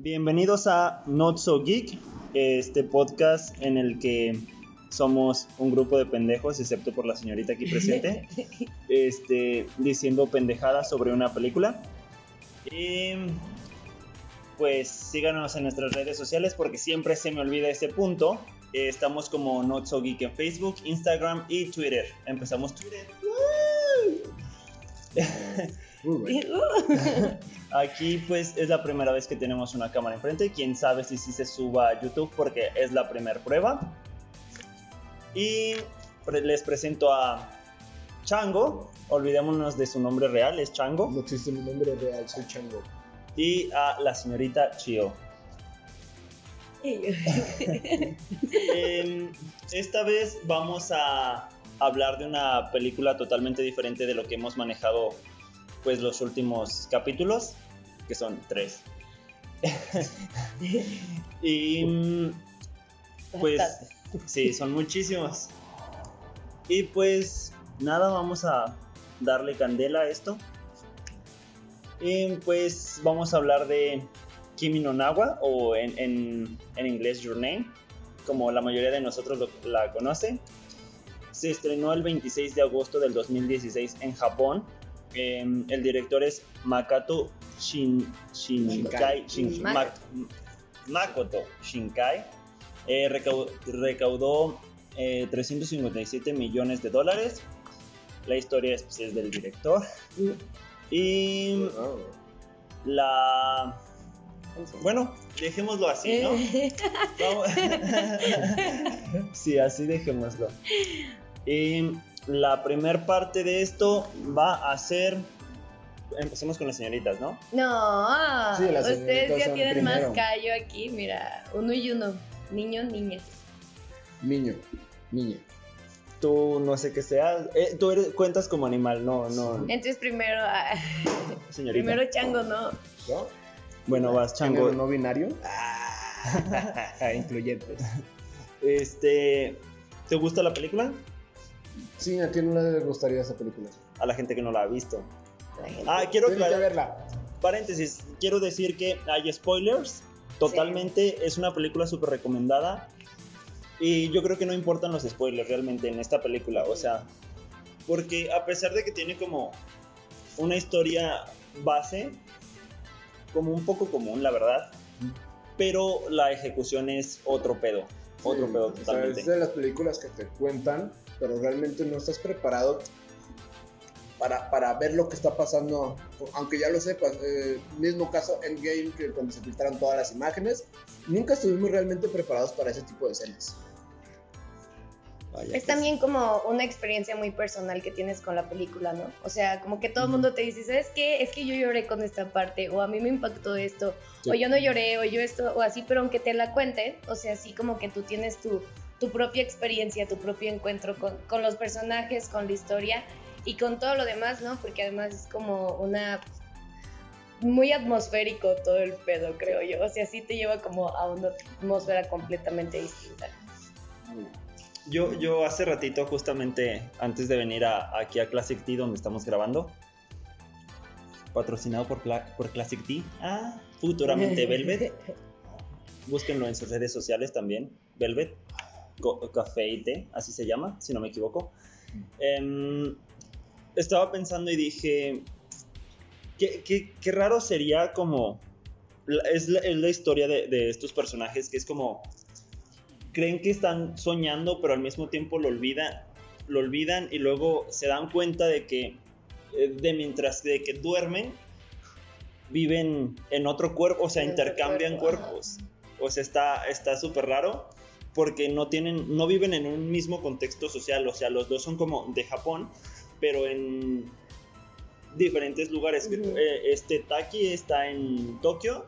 Bienvenidos a Not So Geek, este podcast en el que somos un grupo de pendejos, excepto por la señorita aquí presente, este, diciendo pendejadas sobre una película. Y pues síganos en nuestras redes sociales porque siempre se me olvida ese punto. Estamos como Not So Geek en Facebook, Instagram y Twitter. Empezamos Twitter. Aquí pues es la primera vez que tenemos una cámara enfrente. Quién sabe si sí se suba a YouTube porque es la primera prueba. Y les presento a Chango. Olvidémonos de su nombre real, es Chango. No existe mi nombre real, soy Chango. Y a la señorita Chio. Em, esta vez vamos a hablar de una película totalmente diferente de lo que hemos manejado pues los últimos capítulos, que son tres. y mm, pues sí, son muchísimos. Y pues nada, vamos a darle candela a esto. Y pues vamos a hablar de Kimi no Nawa o en, en- en inglés Your Name, como la mayoría de nosotros lo- la conocen. Se estrenó el 26 de agosto del 2016 en Japón. Em, el director es Makoto Shin, Shinkai, Shin- Makoto. Ma- Makoto Shinkai. Eh, recau- recaudó eh, 357 millones de dólares. La historia es, pues, es del director. Y la... Bueno, dejémoslo así, ¿no? Sí, así dejémoslo. Y la primer parte de esto va a ser... Empecemos con las señoritas, ¿no? No, Sí, las ustedes ya tienen primero. más callo aquí, mira, uno y uno, niños, niñas. Niño, niña. Tú no sé qué seas. eh, tú eres, cuentas como animal, no, no, Entonces primero, ah, señorita. primero chango, ¿no? ¿No? Bueno, vas, chango. no binario. Ah, incluyentes. Este... ¿Te gusta la película? Sí, ¿a quién no le gustaría esa película? A la gente que no la ha visto. Ah, quiero que verla. paréntesis, quiero decir que hay spoilers. Totalmente es una película súper recomendada. Y yo creo que no importan los spoilers realmente en esta película. O sea, porque a pesar de que tiene como una historia base, como un poco común, la verdad. Pero la ejecución es otro pedo. Otro Sí, pedo o sea, totalmente. es de las películas que te cuentan, pero realmente no estás preparado para, para ver lo que está pasando, aunque ya lo sepas. Eh, mismo caso Endgame, que cuando se filtraron todas las imágenes, nunca estuvimos realmente preparados para ese tipo de escenas. Vaya, Es también como una experiencia muy personal que tienes con la película, ¿no? O sea, como que todo el mundo te dice, ¿sabes qué? Es que yo lloré con esta parte, o a mí me impactó esto, Sí. o yo no lloré, o yo esto, o así, pero aunque te la cuenten, o sea, así como que tú tienes tu, tu propia experiencia, tu propio encuentro con, con los personajes, con la historia y con todo lo demás, ¿no? Porque además es como una... Muy atmosférico todo el pedo, creo yo. O sea, sí te lleva como a una atmósfera completamente distinta. Yo, yo hace ratito, justamente antes de venir a- aquí a Classic Tea, donde estamos grabando, patrocinado por, por Classic Tea, ah, futuramente Velvet, búsquenlo en sus redes sociales también, Velvet, Co- Café y Té, así se llama, si no me equivoco. Em, estaba pensando y dije, qué, qué- qué raro sería como, es, la, es la historia de, de estos personajes que es como creen que están soñando, pero al mismo tiempo lo olvidan, lo olvidan y luego se dan cuenta de que eh, de mientras de que duermen viven en otro cuerpo, o sea, intercambian cuerpo, cuerpos. O sea, está está súper raro porque no tienen no viven en un mismo contexto social, o sea, los dos son como de Japón, pero en diferentes lugares. Eh, Este Taki está en Tokio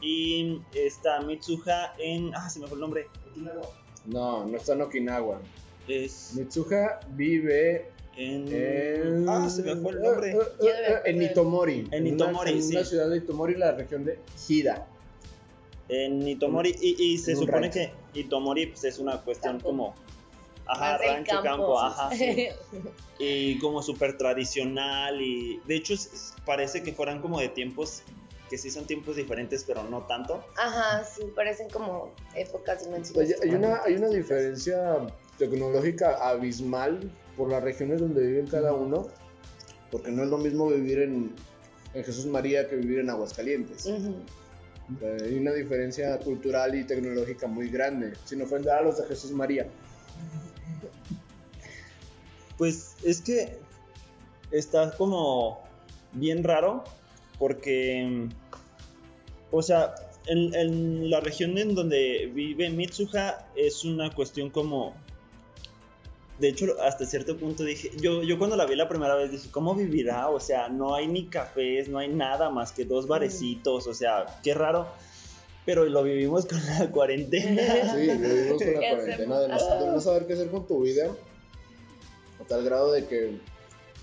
y está Mitsuha en ah, se me fue el nombre. No, no está en Okinawa. Es Mitsuha vive en. en... Ah, se me fue el nombre. Eh, eh, eh, en Itomori. En Itomori, en sí. una ciudad de Itomori, la región de Hida. En Itomori. Y, y se supone rancho. que Itomori pues, es una cuestión Campo. como. Ajá, Más rancho, campo, campo. ajá. sí. Y como súper tradicional. Y de hecho, es- es- parece que fueran como de tiempos que sí son tiempos diferentes, pero no tanto. Ajá, sí, parecen como épocas dimensiones. Oye, hay una, hay una diferencia tecnológica abismal por las regiones donde viven cada uno, porque no es lo mismo vivir en, en Jesús María que vivir en Aguascalientes. Eh, Hay una diferencia cultural y tecnológica muy grande, sin ofender a los de Jesús María. Pues es que está como bien raro porque, o sea, en, en la región en donde vive Mitsuha es una cuestión como... De hecho, hasta cierto punto dije, yo, yo cuando la vi la primera vez dije, ¿cómo vivirá? O sea, no hay ni cafés, no hay nada más que dos barecitos, o sea, qué raro. Pero lo vivimos con la cuarentena. Sí, vivimos con la ¿Qué cuarentena de no, hacemos? de no saber qué hacer con tu vida, a tal grado de que,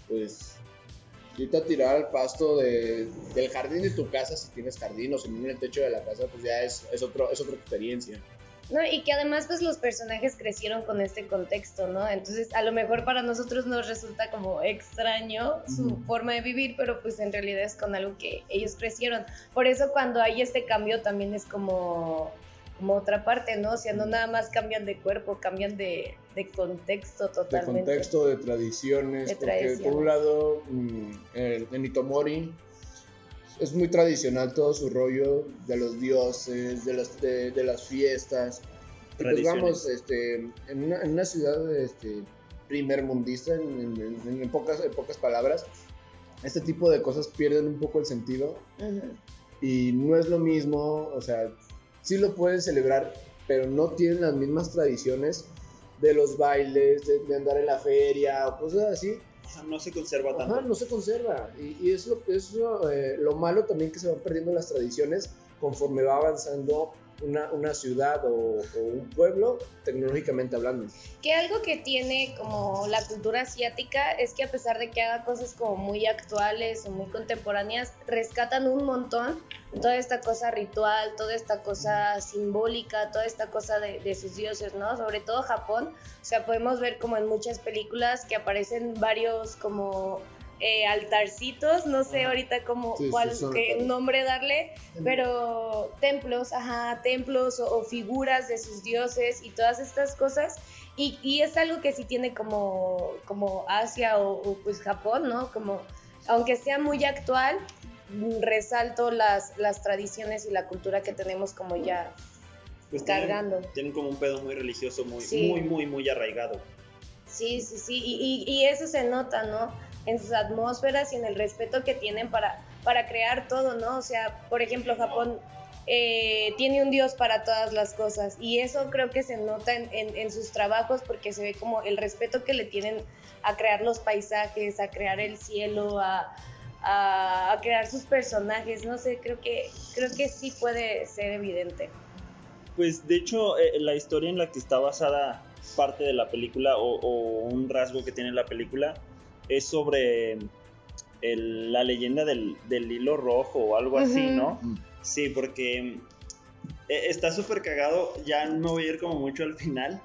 pues, irte a tirar al pasto de, del jardín de tu casa, si tienes jardín, o si no en el techo de la casa, pues ya es, es, otro, es otra experiencia. No, y que además pues los personajes crecieron con este contexto, ¿no? Entonces a lo mejor para nosotros nos resulta como extraño su forma de vivir, pero pues en realidad es con algo que ellos crecieron. Por eso cuando hay este cambio también es como, como otra parte, ¿no? O sea, no nada más cambian de cuerpo, cambian de, de contexto De totalmente. contexto, de tradiciones, De porque tradiciones. por un lado, mm, el- Itomori es muy tradicional todo su rollo de los dioses, de las, de, de las fiestas. Y pues vamos, este, en, una, en una ciudad este, primer mundista, en, en- en- en pocas, en pocas palabras, este tipo de cosas pierden un poco el sentido Ujú. y no es lo mismo, o sea, sí lo pueden celebrar, pero no tienen las mismas tradiciones de los bailes, de, de andar en la feria o cosas así. Ajá, No se conserva tanto. Ajá, no se conserva. Y, y es, lo, es lo, eh, lo malo también que se van perdiendo las tradiciones conforme va avanzando una, una ciudad o, un pueblo tecnológicamente hablando. Que algo que tiene como la cultura asiática es que a pesar de que haga cosas como muy actuales o muy contemporáneas, rescatan un montón toda esta cosa ritual, toda esta cosa simbólica, toda esta cosa de sus dioses, ¿no? Sobre todo Japón, o sea, podemos ver como en muchas películas que aparecen varios como eh, altarcitos, no sé ahorita Sí, sí, cuál qué nombre darle, pero templos, ajá, templos o, o figuras de sus dioses y todas estas cosas. Y, y es algo que sí tiene como, como Asia o, o, pues Japón, ¿no? Como, aunque sea muy actual, resalto las, las tradiciones y la cultura que tenemos como ya Pues tienen- cargando. Tienen, como un pedo muy religioso, muy, Sí. muy, muy, muy arraigado. Sí, sí, sí, y, y- y eso se nota, ¿no? En sus atmósferas y en el respeto que tienen para, para crear todo, ¿no? O sea, por ejemplo, Japón eh, tiene un dios para todas las cosas y eso creo que se nota en, en- en sus trabajos porque se ve como el respeto que le tienen a crear los paisajes, a crear el cielo, a, a- a crear sus personajes, no sé, creo que, creo que sí puede ser evidente. Pues de hecho, eh, la historia en la que está basada parte de la película o, o un rasgo que tiene la película es sobre el- la leyenda del, del hilo rojo o algo así. ¿no? Sí, porque eh, está súper cagado, ya no voy a ir como mucho al final.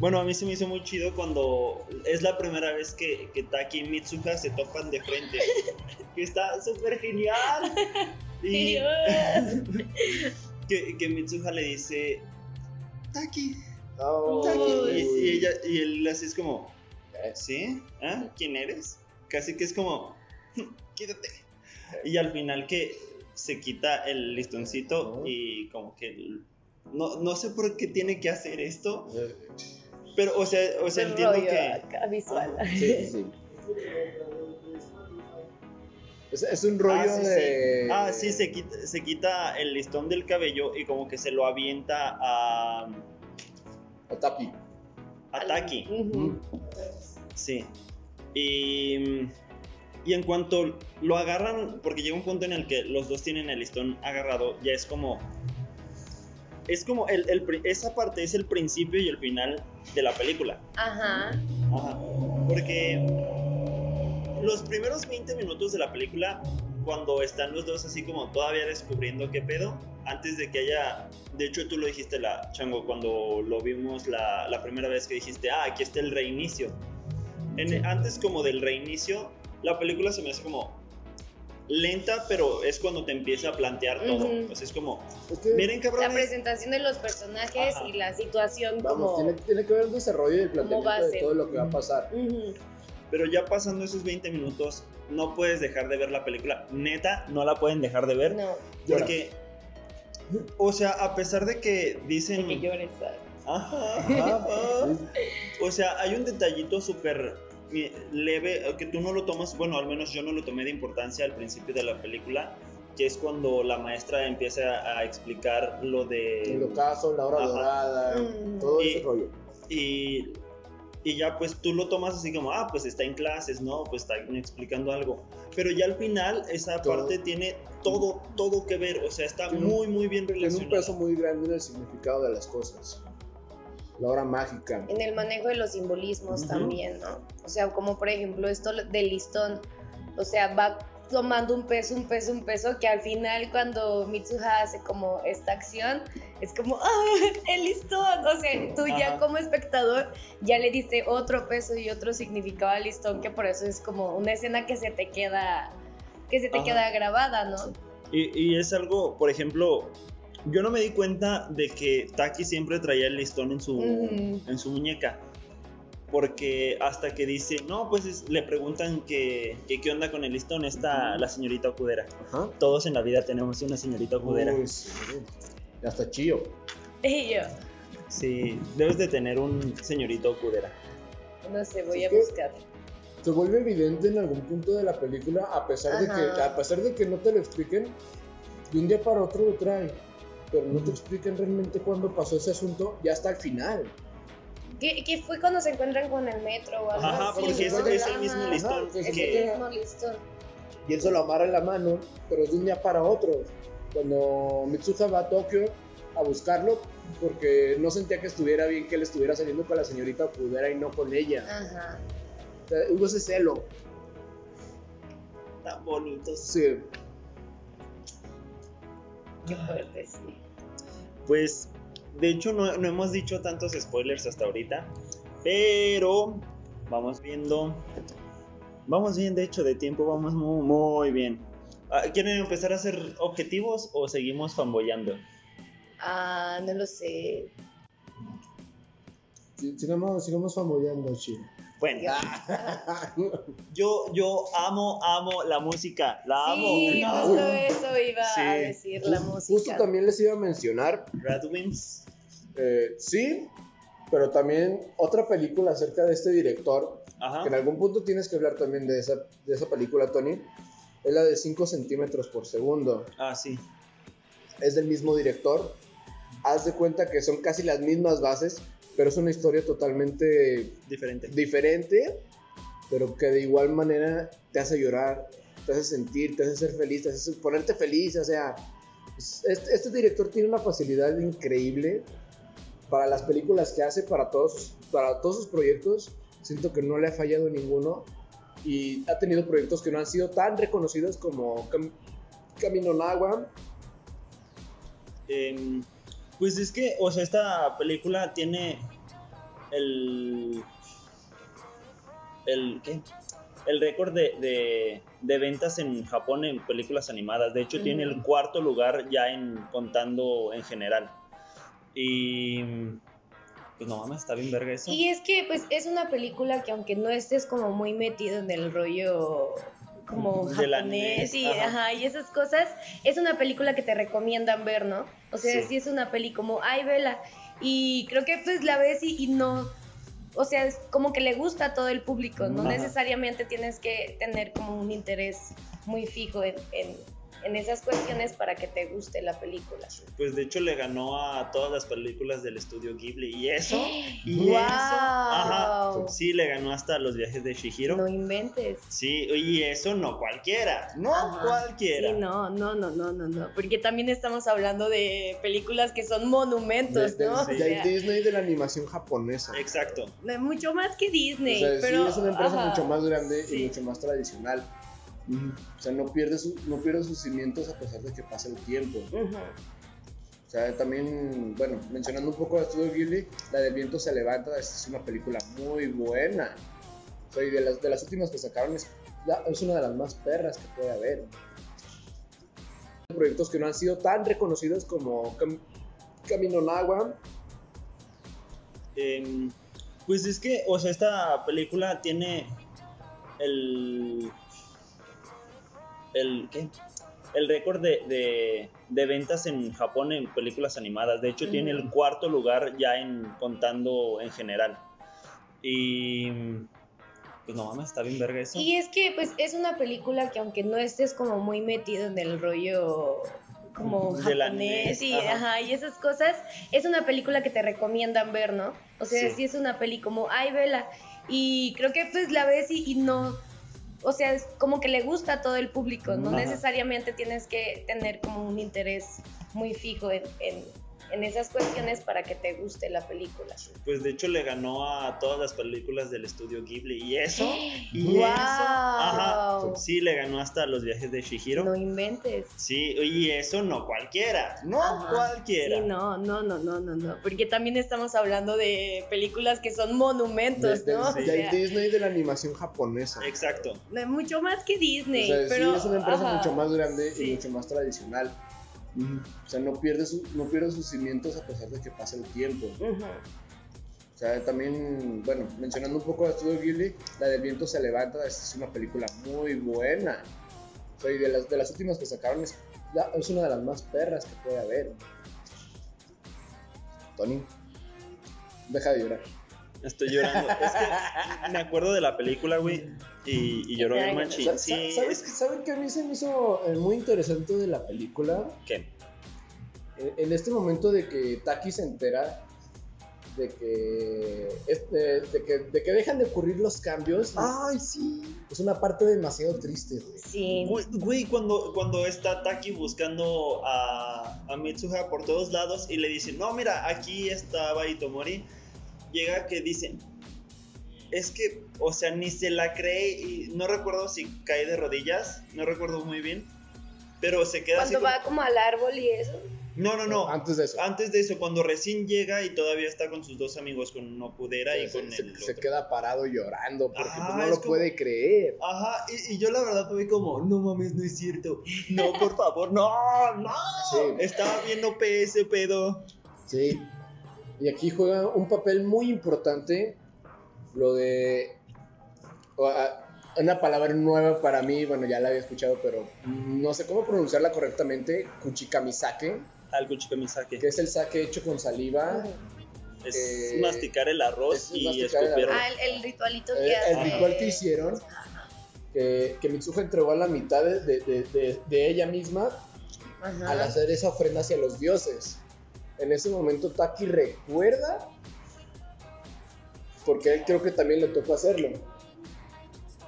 Bueno, a mí se me hizo muy chido cuando es la primera vez que, que Taki y Mitsuha se topan de frente. que está súper genial. Y que, que Mitsuha le dice, Taki, Oh, Taki. Y, uy. y ella, y él así es como, ¿sí? ¿Ah? ¿Quién eres? Casi que es como, quítate. Y al final que se quita el listoncito y como que no, no sé por qué tiene que hacer esto, Eh, pero o sea, o sea entiendo que... visual. Sí, sí, sí. Es, es un rollo ah, sí, sí. de. Ah, sí, se quita, se quita el listón del cabello y como que se lo avienta a, a Tapi. A Taki. Ujú. Sí. Y, y en cuanto lo agarran, porque llega un punto en el que los dos tienen el listón agarrado, ya es como... Es como el, el esa parte es el principio y el final de la película. Ajá. Ajá. Porque los primeros 20 minutos de la película, cuando están los dos así como todavía descubriendo qué pedo, antes de que haya, de hecho tú lo dijiste la chango cuando lo vimos la, la primera vez que dijiste, ah, aquí está el reinicio. En- Antes como del reinicio, la película se me hace como lenta, pero es cuando te empieza a plantear todo. Ujú. Pues es como, Es que, miren La presentación de los personajes Ajá. y la situación vamos, como... tiene, tiene que ver el desarrollo y el planteamiento base. de todo lo que va a pasar. Ujú. pero ya pasando esos 20 minutos, no puedes dejar de ver la película. Neta, no la pueden dejar de ver. No, Porque, o sea, a pesar de que dicen... de que llores. Ajá, ajá. O sea, hay un detallito súper eh, leve eh, que tú no lo tomas, bueno, al menos yo no lo tomé de importancia al principio de la película, que es cuando la maestra empieza a explicar lo de... El ocaso, la hora Ajá. dorada, Mm. todo Y- ese rollo. Y, y ya pues tú lo tomas así como, ah, pues está en clases, ¿no? Pues está explicando algo. Pero ya al final esa Todo. parte tiene todo, todo que ver, o sea, está Tiene un- muy, muy bien Tiene un relacionado. peso muy grande en el significado de las cosas. La hora mágica. En el manejo de los simbolismos Ujú. también, ¿no? O sea, como por ejemplo esto del listón, o sea, va tomando un peso, un peso, un peso, que al final cuando Mitsuha hace como esta acción, es como, ¡ah, el listón! O sea, tú ya como espectador ya le diste otro peso y otro significado al listón, que por eso es como una escena que se te queda, que se te Ajá. queda grabada, ¿no? Y, y es algo, por ejemplo, yo no me di cuenta de que Taki siempre traía el listón en su, en su muñeca. Porque hasta que dice, no, pues es- le preguntan que, que qué onda con el listón, está la señorita Ocudera. Ajá. Todos en la vida tenemos una señorita Ocudera. Uy, sí. Y Hasta chío. Y yo, Sí, debes de tener un señorito Ocudera. no sé, voy a buscar. Se vuelve evidente en algún punto de la película, a pesar de que, a pesar de que no te lo expliquen, de un día para otro lo traen. Pero no te explican realmente cuándo pasó ese asunto, ya hasta el final. ¿Qué, qué fue cuando se encuentran con el metro o algo Ajá, así? porque es, el mismo listón Ajá, Es que... el mismo listón. Y él se lo amarra en la mano, pero es de un día para otro. Cuando Mitsuha va a Tokio a buscarlo, porque no sentía que estuviera bien que él estuviera saliendo con la señorita Okudera y no con ella. Ajá. O sea, hubo ese celo. Tan bonitos. Sí. Qué fuerte, sí. Pues, de hecho, no, no hemos dicho tantos spoilers hasta ahorita, pero vamos viendo. Vamos bien, de hecho, de tiempo vamos muy, muy bien. Ah, ¿Quieren empezar a hacer objetivos o seguimos fanboyando? Ah, no lo sé. Sí, Sigamos, sigamos chi. Bueno, yo, yo amo, amo la música, la amo. Sí, No. justo eso iba Sí. a decir la Justo música. también les iba a mencionar, Radwimps. eh, sí, pero también otra película acerca de este director, Ajá. que en algún punto tienes que hablar también de esa, de esa película, Tony, es la de 5 centímetros por segundo. Ah, sí. Es del mismo director. Haz de cuenta que son casi las mismas bases, pero es una historia totalmente Diferente. diferente, pero que de igual manera te hace llorar, te hace sentir, te hace ser feliz, te hace ponerte feliz, o sea, es- este, este director tiene una facilidad increíble para las películas que hace, para todos, para todos sus proyectos, siento que no le ha fallado ninguno y ha tenido proyectos que no han sido tan reconocidos como Cam- Camino en Agua, Em, pues es que, o sea, esta película tiene el. el ¿Qué? El récord de, de, de ventas en Japón en películas animadas. De hecho, tiene el cuarto lugar ya en contando en general. Y. Pues no mames, está bien verga eso. Y es que, pues, es una película que aunque no estés como muy metido en el rollo como japonés y, ajá. ajá, y esas cosas, es una película que te recomiendan ver, ¿no? O sea, Sí. sí, es una peli como, ay, vela. Y creo que pues la ves y, y no, o sea, es como que le gusta a todo el público, no Ajá. necesariamente tienes que tener como un interés muy fijo en, en, en esas cuestiones para que te guste la película. Pues de hecho le ganó a todas las películas del estudio Ghibli. Y eso. Y ¡Guau! eso. Ajá. Sí, le ganó hasta los viajes de Shihiro. No inventes. Sí, y eso no cualquiera, no Ajá. cualquiera. Sí, no, no, no, no, no, no, porque también estamos hablando de películas que son monumentos, del, ¿no? O del sea, Disney de la animación japonesa. Exacto. de mucho más que O Disney, sea, pero sí, es una empresa ajá, mucho más grande sí. y mucho más tradicional. O sea, no pierde, su- no pierde sus cimientos a pesar de que pasa el tiempo. O sea, también, bueno, mencionando un poco de Estudio Ghibli, la del viento se levanta es una película muy buena. O sea, y de las, de las últimas que sacaron es, es una de las más perras que puede haber. proyectos que no han sido tan reconocidos como Cam Camino Nagua. Em, pues es que, o sea, esta película tiene el. El ¿Qué? El récord de, de, de ventas en Japón en películas animadas. De hecho, tiene el cuarto lugar ya en contando en general. Y. Pues no mames, está bien verga eso. Y es que pues es una película que aunque no estés como muy metido en el rollo como japonés y, ajá. ajá, y esas cosas, es una película que te recomiendan ver, ¿no? O sea, Sí. sí, es una peli como, ay, vela. Y creo que pues la ves y, y no, o sea, es como que le gusta a todo el público, no necesariamente tienes que tener como un interés muy fijo en, en- en esas cuestiones para que te guste la película. Pues de hecho le ganó a todas las películas del estudio Ghibli. Y eso. Y ¡Guau! eso. Ajá. Sí, le ganó hasta los viajes de Shihiro. No inventes. Sí, y eso no cualquiera. No Ajá. cualquiera. Sí, no, no, no, no, no, no, porque también estamos hablando de películas que son monumentos, de- de- ¿no? O del sea, Disney de la animación japonesa. Exacto. mucho más que O Disney, sea, pero sí, es una empresa ajá, mucho más grande sí. y mucho más tradicional. O sea, no pierde, su- no pierde sus cimientos a pesar de que pase el tiempo. O sea, también, bueno, mencionando un poco a Studio Ghibli, la del viento se levanta es una película muy buena. O sea, y de las, de las últimas que sacaron es, la- es una de las más perras que puede haber. Tony, deja de llorar. Estoy llorando. es que me acuerdo de la película, güey. Y, y lloró bien machín. Sa- Sí. sa- ¿Sabes, ¿Saben qué a mí se me hizo eh, muy interesante de la película? ¿Qué? En- En este momento de que Taki se entera de que, este, de que, de que dejan de ocurrir los cambios, Ay, sí. es una parte demasiado triste, güey. Sí. Güey, güey, cuando, cuando está Taki buscando a, a Mitsuha por todos lados y le dicen, no, mira, aquí estaba Itomori, llega que dicen, es que, o sea, ni se la cree y no recuerdo si cae de rodillas, no recuerdo muy bien, pero se queda así. Cuando va como al árbol y eso. No, no, no. Antes de eso. Antes de eso, cuando recién llega y todavía está con sus dos amigos, con Nopudera y se, con se- el se queda parado llorando porque Ajá, pues, no es lo como- puede creer. Ajá, y, y yo la verdad fui como, no mames, no es cierto. No, por favor, no, no. Sí. Estaba viendo ese pedo. Sí. Y aquí juega un papel muy importante lo de una palabra nueva para mí, bueno, ya la había escuchado, pero no sé cómo pronunciarla correctamente, kuchikamisake, mi saque. que es el sake hecho con saliva. Es eh, masticar el arroz es y masticar el escupirlo. Ah, el, el ritualito Eh, que hace. el ritual que hicieron, que, que Mitsuha entregó a la mitad de, de- de- de- de ella misma Ajá. al hacer esa ofrenda hacia los dioses. En ese momento Taki recuerda, porque él creo que también le tocó hacerlo.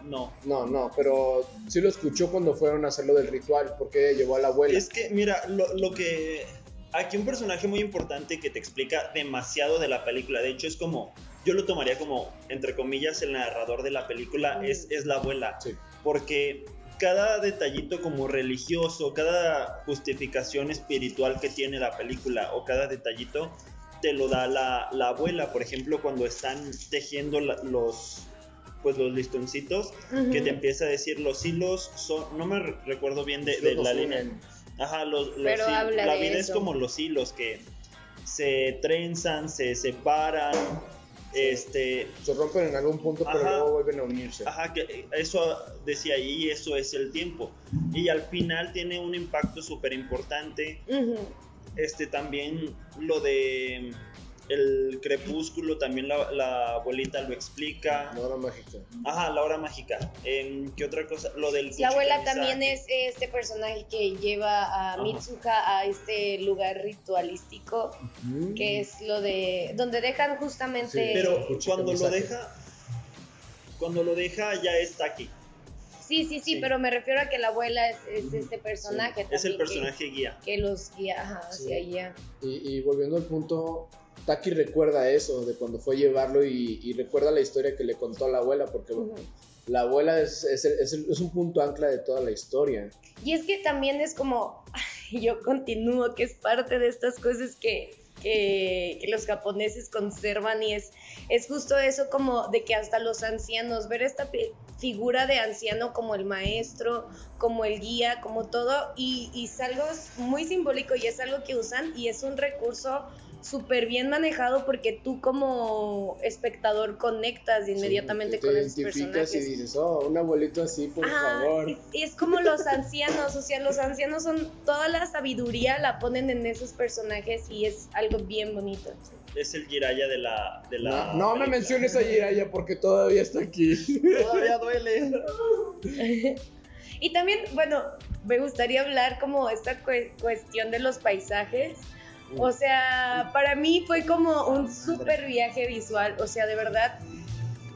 No. No, no, pero sí lo escuchó cuando fueron a hacerlo del ritual, porque llevó a la abuela. Es que, mira, lo, lo que. Aquí un personaje muy importante que te explica demasiado de la película. De hecho, es como. Yo lo tomaría como, entre comillas, el narrador de la película es, es la abuela. Sí. Porque cada detallito como religioso, cada justificación espiritual que tiene la película o cada detallito te lo da la, la abuela. Por ejemplo, cuando están tejiendo la- los pues los listoncitos Ujú. que te empieza a decir los hilos son no me re- recuerdo bien de, de la línea Ajá, los, los Pero hil- habla la de vida es eso. como los hilos que se trenzan, se separan, este, Se rompen en algún punto, pero Ajá. luego vuelven a unirse. ajá, que eso decía ahí, eso es el tiempo. Y al final tiene un impacto súper importante. Ujú. Este también lo de el crepúsculo, también la, la abuelita lo explica. No era mágica. Ajá, la hora mágica. ¿Qué otra cosa? Lo del La abuela también es este personaje que lleva a Ajá. Mitsuha a este lugar ritualístico, que es lo de donde dejan justamente Sí, Pero cuando lo deja, cuando lo deja ya está aquí. Sí, sí, sí, Sí. pero me refiero a que la abuela es, es este personaje Es el también que- personaje guía. que, los guía ajá, hacia allá. Y, y volviendo al punto, Taki recuerda eso de cuando fue a llevarlo y, y recuerda la historia que le contó a la abuela, porque la abuela es, es, es- es un punto ancla de toda la historia. Y es que también es como, yo continúo, que es parte de estas cosas que que, que los japoneses conservan y es, es justo eso como de que hasta los ancianos, ver esta figura de anciano como el maestro, como el guía, como todo, y es algo muy simbólico y es algo que usan y es un recurso súper bien manejado porque tú como espectador conectas inmediatamente Sí, te con esos identificas personajes. y dices, oh, un abuelito así, por Ajá, favor. y- es como los ancianos, o sea, los ancianos son toda la sabiduría la ponen en esos personajes y es algo bien bonito. Es el Jiraya de la. De la No, no me menciones a Jiraya porque todavía está aquí. Todavía duele. Y también, bueno, me gustaría hablar como esta cue- cuestión de los paisajes. O sea, para mí fue como un súper viaje visual, o sea, de verdad,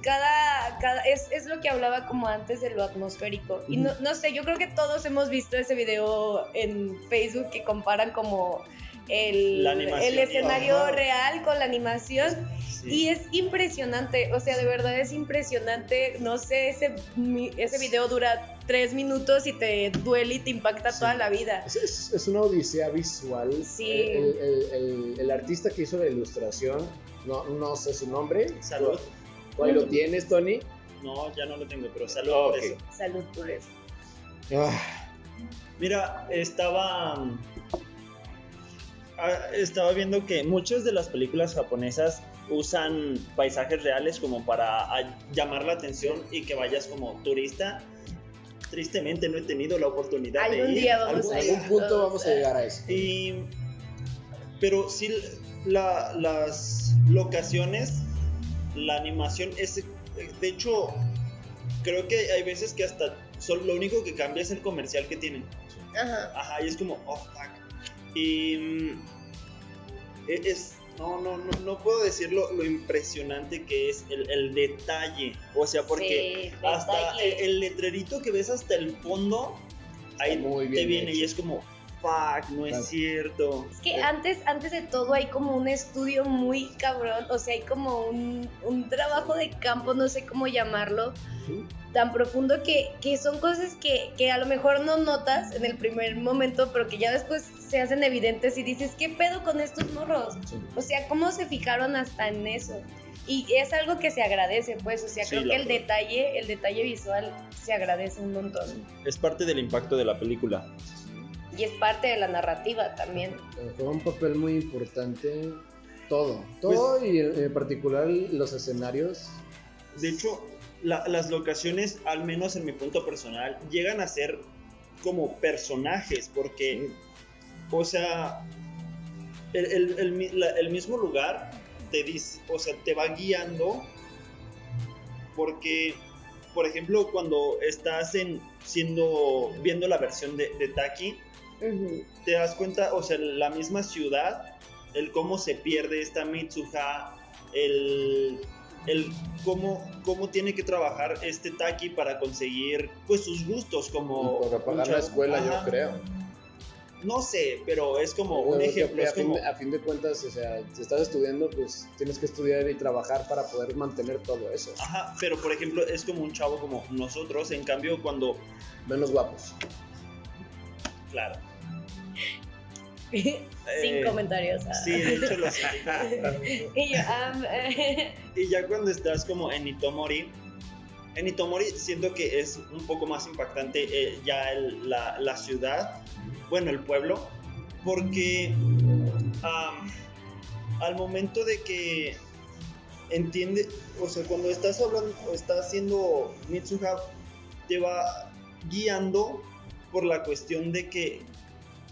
cada, cada es, es lo que hablaba como antes de lo atmosférico. Y no, no sé, yo creo que todos hemos visto ese video en Facebook que comparan como el, el escenario Ajá. real con la animación. Sí. Y es impresionante, o sea, de verdad es impresionante. No sé, ese, ese video dura tres minutos y te duele y te impacta Sí. toda la vida. Es, es- una odisea visual. Sí. El, el- el- el artista que hizo la ilustración, no, no sé su nombre. Salud. ¿Cuál lo tienes, Tony? No, ya no lo tengo, pero salud por eso. Salud por eso. Ah, Mira, estaba. Ah, Estaba viendo que muchas de las películas japonesas usan paisajes reales como para ah, llamar la atención y que vayas como turista. Tristemente no he tenido la oportunidad de ir. día vamos algún, a algún punto vamos a llegar a eso. Y, pero sí, la- las locaciones, la animación es, de hecho, creo que hay veces que hasta son, lo único que cambia es el comercial que tienen. Ajá. Ajá, y es como, oh, fuck. Y mm, e- es, no, no, no, no puedo decir lo, lo impresionante que es el, el detalle. O sea, porque Sí, hasta el, el letrerito que ves hasta el fondo, ahí muy te viene hecho. y es como, fuck, no es cierto. Es que antes, antes de todo hay como un estudio muy cabrón, o sea, hay como un, un trabajo de campo, no sé cómo llamarlo, tan profundo que, que son cosas que, que a lo mejor no notas en el primer momento, pero que ya después se hacen evidentes y dices, ¿qué pedo con estos morros? Sí. O sea, ¿cómo se fijaron hasta en eso? Y es algo que se agradece, pues, o sea, Sí, creo que el verdad. detalle, el detalle visual se agradece un montón. Es parte del impacto de la película. Y es parte de la narrativa también. Eh, Juega un papel muy importante todo. Todo y en, en particular los escenarios. De hecho, la- las locaciones, al menos en mi punto personal, llegan a ser como personajes, porque, o sea, el, el- el mi- la- el mismo lugar te dice, o sea, te va guiando, porque, por ejemplo, cuando estás en, siendo, viendo la versión de, de Taki, Te das cuenta, o sea, la misma ciudad, el cómo se pierde esta Mitsuha, el, el cómo, cómo tiene que trabajar este Taki para conseguir pues sus gustos como para pagar la escuela, Ajá. yo creo. No sé, pero es como un ejemplo, que a, es fin como a fin de cuentas, o sea, si estás estudiando, pues tienes que estudiar y trabajar para poder mantener todo eso. Ajá, pero por ejemplo es como un chavo como nosotros, en cambio cuando, Menos guapos. claro. Sin eh, comentarios. ah. Sí, de hecho lo sé. Y yo, am, Y ya cuando estás como en Itomori, en Itomori siento que es un poco más impactante eh, ya el- la, la ciudad, bueno, el pueblo, porque al momento de que entiende, o sea, cuando estás hablando, estás haciendo Mitsuha, te va guiando por la cuestión de que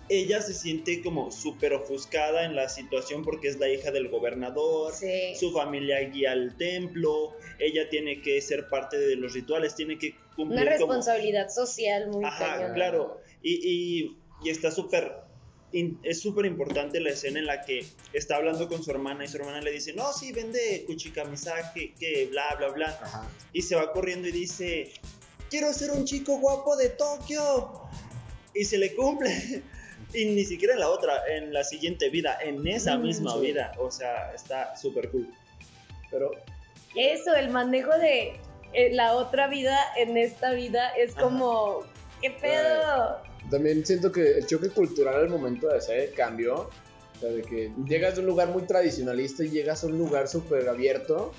ella se siente como súper ofuscada en la situación porque es la hija del gobernador, sí. su familia guía al templo, ella tiene que ser parte de los rituales, tiene que cumplir Una como... responsabilidad social muy Ajá, cañona. claro. Y, y- y está súper... Es súper importante la escena en la que está hablando con su hermana y su hermana le dice, no, sí, vende kuchikamisake, que, que bla, bla, bla. Ajá. Y se va corriendo y dice, quiero ser un chico guapo de Tokio. Y se le cumple. Y ni siquiera en la otra, en la siguiente vida, en esa Mm, misma sí. vida. O sea, está súper cool. Pero Eso, el manejo de eh, la otra vida en esta vida es Ajá. como, ¿qué pedo? También siento que el choque cultural al momento de hacer el cambio sea, de que llegas de un lugar muy tradicionalista y llegas a un lugar súper abierto,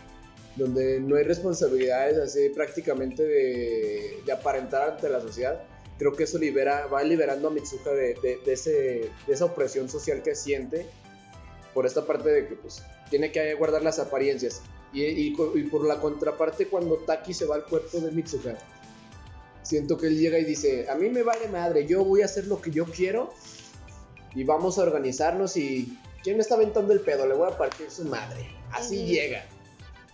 donde no hay responsabilidades así prácticamente de, de aparentar ante la sociedad. Creo que eso libera, va liberando a Mitsuha de, de- de ese, de esa opresión social que siente por esta parte de que pues tiene que guardar las apariencias. Y, y y por la contraparte, cuando Taki se va al cuerpo de Mitsuha, siento que él llega y dice, a mí me vale madre, yo voy a hacer lo que yo quiero y vamos a organizarnos y ¿quién me está aventando el pedo? Le voy a partir su madre. Así llega.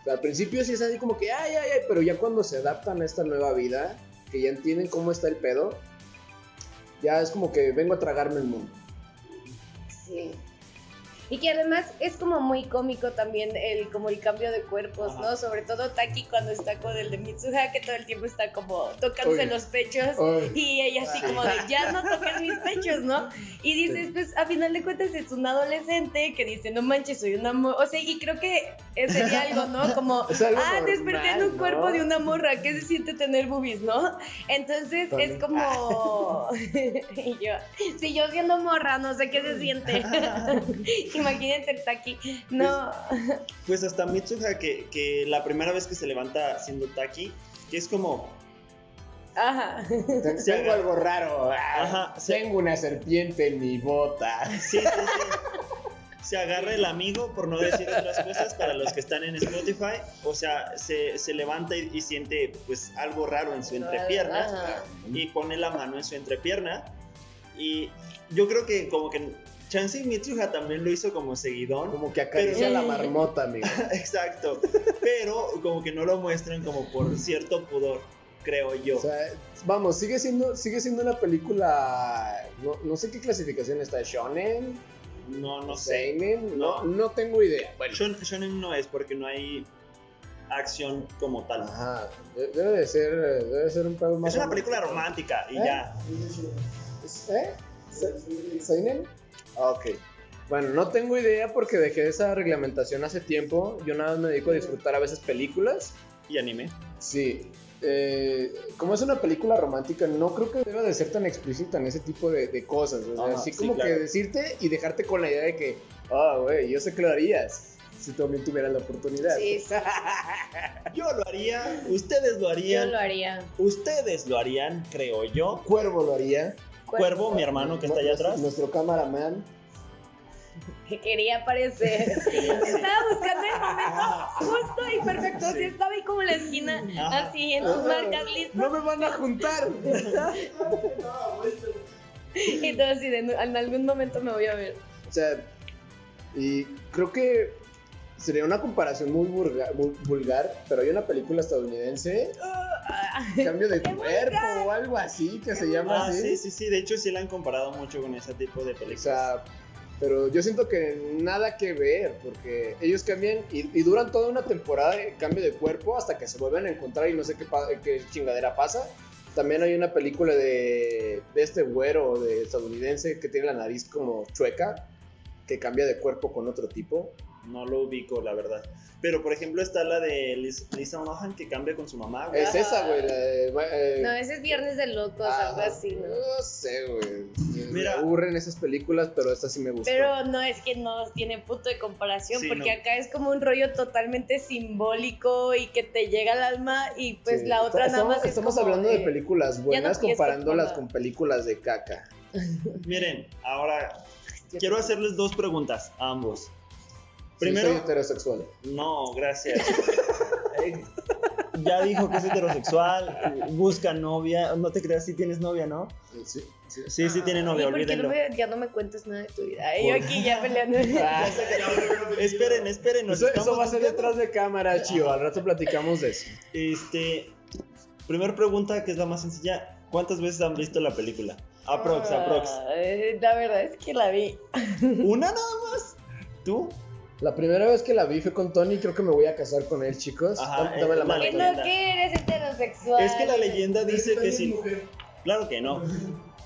O sea, al principio sí es así como que, ay, ay, ay, pero ya cuando se adaptan a esta nueva vida, que ya entienden cómo está el pedo, ya es como que vengo a tragarme el mundo. Sí. Y que además es como muy cómico también el como el cambio de cuerpos, Ajá. ¿no? Sobre todo Taki cuando está con el de Mitsuha, que todo el tiempo está como tocándose Oye. los pechos. Ay. Y ella así como de, ya no toques mis pechos, ¿no? Y dices, pues a final de cuentas es un adolescente que dice, no manches, soy una. O sea, y creo que sería algo, ¿no? Como, Es algo ah, normal, desperté en un ¿no? cuerpo de una morra, ¿qué se siente tener boobies, no? Entonces También. es como... y yo, si yo siendo morra, no sé qué se siente. Imagínate el Taki. No. Pues hasta Mitsuha, que, que la primera vez que se levanta siendo Taki, que es como, Ajá. Tengo algo raro. ah, Ajá, Tengo una serpiente en mi bota. sí, sí, sí. Se agarra el amigo, por no decir otras cosas, para los que están en Spotify. O sea, se, se levanta y, y siente pues algo raro en su entrepierna. Ajá. y pone la mano en su entrepierna. Y yo creo que como que Chansey Mitsuha también lo hizo como seguidón. Como que acaricia Pero- la marmota, amigo. Exacto. Pero como que no lo muestran como por cierto pudor, creo yo. O sea, vamos, sigue siendo, sigue siendo una película. No, no sé qué clasificación está. ¿Shonen? No, no sé. ¿Seinen? No, No. tengo idea. Bueno, Shon- Shonen no es porque no hay acción como tal. Ajá, de- debe de ser, debe de ser un pedo más. Es una película romántica y ¿Eh? ya. ¿Eh? Se- ¿Seinen? Ah, Ok. Bueno, no tengo idea porque dejé esa reglamentación hace tiempo. Yo nada más me dedico a disfrutar a veces películas. Y anime. Sí. Eh, como es una película romántica, no creo que deba de ser tan explícita en ese tipo de, de cosas. O sea, Ajá, así sí, como claro. que decirte y dejarte con la idea de que, ah, güey, yo sé que lo harías si también tuvieras la oportunidad. Sí, sí. Yo lo haría, ustedes lo Yo harían, lo haría. ustedes lo harían, creo yo. Cuervo lo haría. Cuervo, mi hermano que está allá atrás. Nuestro cameraman. Que quería aparecer. Estaba buscando el momento justo y perfecto. Sí, estaba ahí como en la esquina, así en sus marcas listas. No me van a juntar. Y todo así, de, en algún momento me voy a ver. O sea, y creo que sería una comparación muy vulgar, muy vulgar, pero hay una película estadounidense, cambio de cuerpo o algo así, que se llama Ah, así. sí, sí, sí. De hecho, sí la han comparado mucho con ese tipo de O películas. sea, pero yo siento que nada que ver, porque ellos cambian y, y duran toda una temporada de cambio de cuerpo hasta que se vuelven a encontrar y no sé qué, qué chingadera pasa. También hay una película de, de este güero de estadounidense que tiene la nariz como chueca, que cambia de cuerpo con otro tipo. No lo ubico, la verdad. Pero, por ejemplo, está la de Lis- Lisa Lohan que cambia con su mamá, güey. Es esa, güey. la de- eh, No, ese es Viernes de Locos, ajá. algo así, ¿no? No sé, güey. Me aburren esas películas, pero esta sí me gustó. Pero no es que no tiene punto de comparación, Sí, porque no. acá es como un rollo totalmente simbólico y que te llega al alma y pues Sí. la otra Estamos- nada más es Estamos como hablando de películas buenas comparándolas con películas de caca. Miren, ahora quiero hacerles dos preguntas a ambos. Sí, Primero, soy heterosexual. no, gracias. Eh, ya dijo que es heterosexual, busca novia. No te creas si tienes novia, ¿no? Sí, sí. Sí, sí tiene novia, ¿Y por qué no olvídenlo. me- ya no me cuentes nada de tu vida? Ay, yo aquí ya peleando. Esperen, esperen. nos Eso, eso va a ser detrás de cámara, Chio. Al rato platicamos de eso. Este, primer pregunta que es la más sencilla. ¿Cuántas veces han visto la película? Aprox, aprox. La verdad es que la vi. ¿Una nada más? ¿Tú? La primera vez que la vi fue con Tony. Creo que me voy a casar con él, chicos. Ajá, Dame- Dame eh, la mano, Que la no que eres heterosexual. Es que la leyenda dice que si... Claro que no.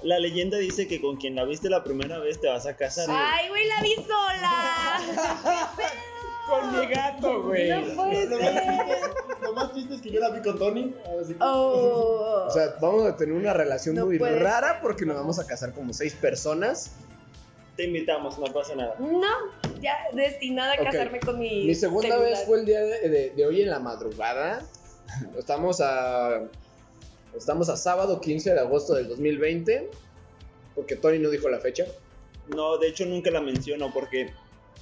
La leyenda dice que con quien la viste la primera vez te vas a casar. Ay, güey, la vi sola. Con mi gato, güey. No puede ser. Lo más triste es que yo la vi con Tony. Así que Oh. O sea, vamos a tener una relación No muy rara porque nos vamos a casar como seis personas. Te invitamos, no pasa nada. No, ya destinada a casarme con mi. Mi segunda celular. vez fue el día de, de- de hoy en la madrugada. Estamos a. Estamos a sábado 15 de agosto del 2020. Porque Tony no dijo la fecha. No, de hecho nunca la menciono porque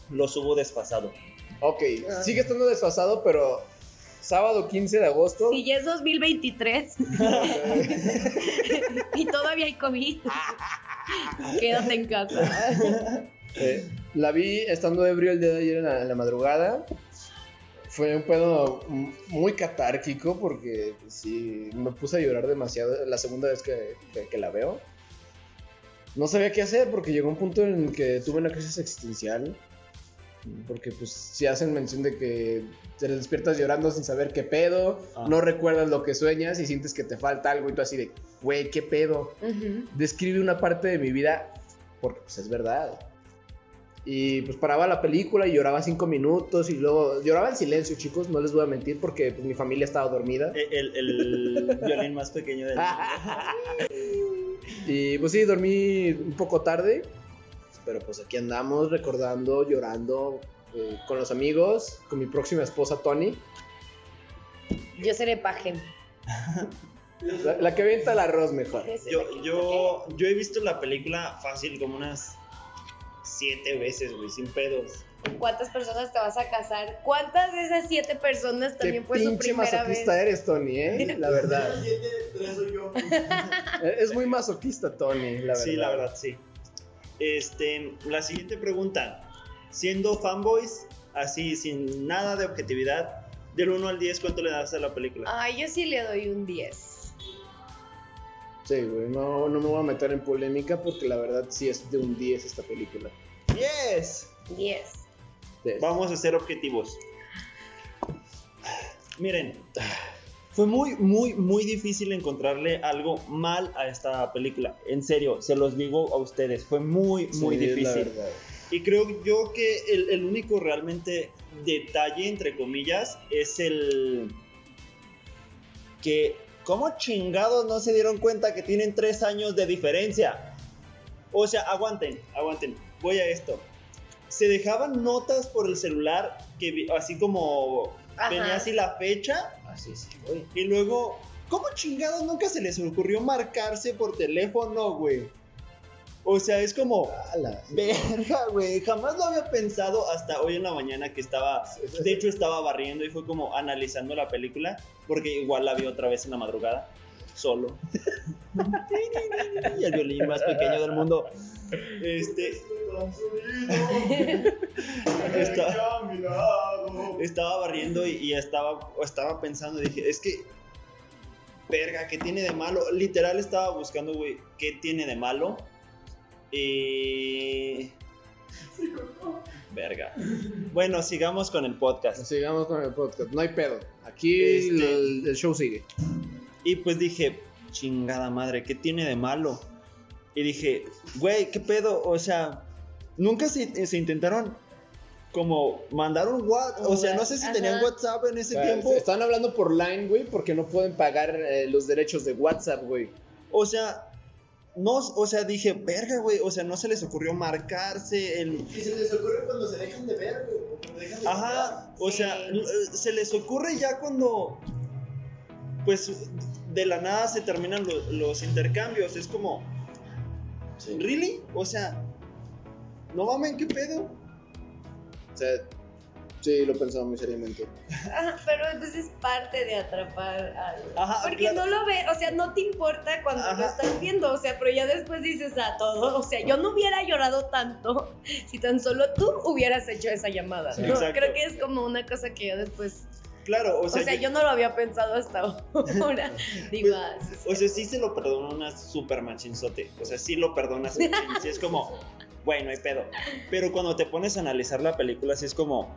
lo subo desfasado. Ok, Ah. sigue estando desfasado, pero sábado 15 de agosto. Si ya es 2023 y todavía hay COVID, quédate en casa. eh, la vi estando ebrio el día de ayer en la, en la madrugada. Fue un pedo muy catárquico porque pues, sí, me puse a llorar demasiado la segunda vez que, que- que la veo. No sabía qué hacer porque llegó un punto en el que tuve una crisis existencial. Porque pues si hacen mención de que te despiertas llorando sin saber qué pedo, Ah. no recuerdas lo que sueñas y sientes que te falta algo y tú así de, güey, qué pedo Ujú. describe una parte de mi vida porque pues es verdad. Y pues paraba la película y lloraba cinco minutos y luego lloraba en silencio, chicos, no les voy a mentir porque pues, mi familia estaba dormida. E- El, el violín más pequeño del Y pues sí, dormí un poco tarde, pero pues aquí andamos recordando, llorando eh, con los amigos, con mi próxima esposa Tony, Yo seré paje. la, la que avienta el arroz mejor. Yo, yo, yo he visto la película fácil como unas siete veces, güey, sin pedos. ¿Con cuántas personas te vas a casar? ¿Cuántas de esas siete personas Qué también fue su pinche primera vez? masoquista eres, Tony, ¿eh? La verdad. Siete, tres soy yo. Es muy masoquista, Tony, la verdad. Sí, la verdad, sí. Este, la siguiente pregunta. Siendo fanboys, así, sin nada de objetividad, del 1 al 10, ¿cuánto le das a la película? Ay, yo sí le doy un 10. Sí, güey, no, no me voy a meter en polémica porque la verdad sí es de un 10 esta película. ¡Yes! 10. Sí. Vamos a ser objetivos. Miren, fue muy, muy, muy difícil encontrarle algo mal a esta película. En serio, se los digo a ustedes, fue muy, muy Sí, es la difícil. Y creo yo que el, el único realmente detalle, entre comillas, es el que, ¿cómo chingados no se dieron cuenta que tienen tres años de diferencia? O sea, aguanten, aguanten, voy a esto. Se dejaban notas por el celular, que vi- así como Ajá. venía así la fecha, Así sí, güey. y luego, ¿cómo chingados nunca se les ocurrió marcarse por teléfono, güey? O sea, es como... Ala. Verga, güey, jamás lo había pensado hasta hoy en la mañana que estaba, de hecho estaba barriendo y fue como analizando la película, porque igual la vi otra vez en la madrugada, solo. y el violín más pequeño del mundo. Este, estaba barriendo y, y estaba, estaba pensando, dije, es que, verga, ¿qué tiene de malo? Literal estaba buscando, güey, ¿qué tiene de malo? Y... Verga. Bueno, sigamos con el podcast. Sigamos con el podcast. No hay pedo. Aquí Este- el, el show sigue. Y pues dije, chingada madre, ¿qué tiene de malo? Y dije, güey, ¿qué pedo? O sea, nunca se, se intentaron como mandar un WhatsApp. O sea, no sé si Ajá. tenían WhatsApp en ese sea, tiempo. Están hablando por line, güey, porque no pueden pagar eh, los derechos de WhatsApp, güey. O sea, no, o sea, dije, verga, güey. O sea, no se les ocurrió marcarse el. Y se les ocurre cuando se dejan de ver, güey. o cuando dejan de Ajá, o sea, l- se les ocurre ya cuando, pues, de la nada se terminan lo- los intercambios. Es como, ¿really? O sea, no mames, ¿qué pedo? O sea, sí, lo pensaba muy seriamente. Ajá, pero pues es parte de atrapar al... Ajá, Porque claro. no lo ve, o sea, no te importa cuando lo estás viendo, o sea, pero ya después dices a todo, o sea, yo no hubiera llorado tanto si tan solo tú hubieras hecho esa llamada, Sí. Creo que es como una cosa que yo después, Claro, o o sea, sea, yo- yo no lo había pensado hasta ahora, digo, Pues, ah, o sea, sí se lo perdona una super machinzote. O sea, sí lo perdonas. Sí es como, güey, no hay pedo. Pero cuando te pones a analizar la película, sí es como,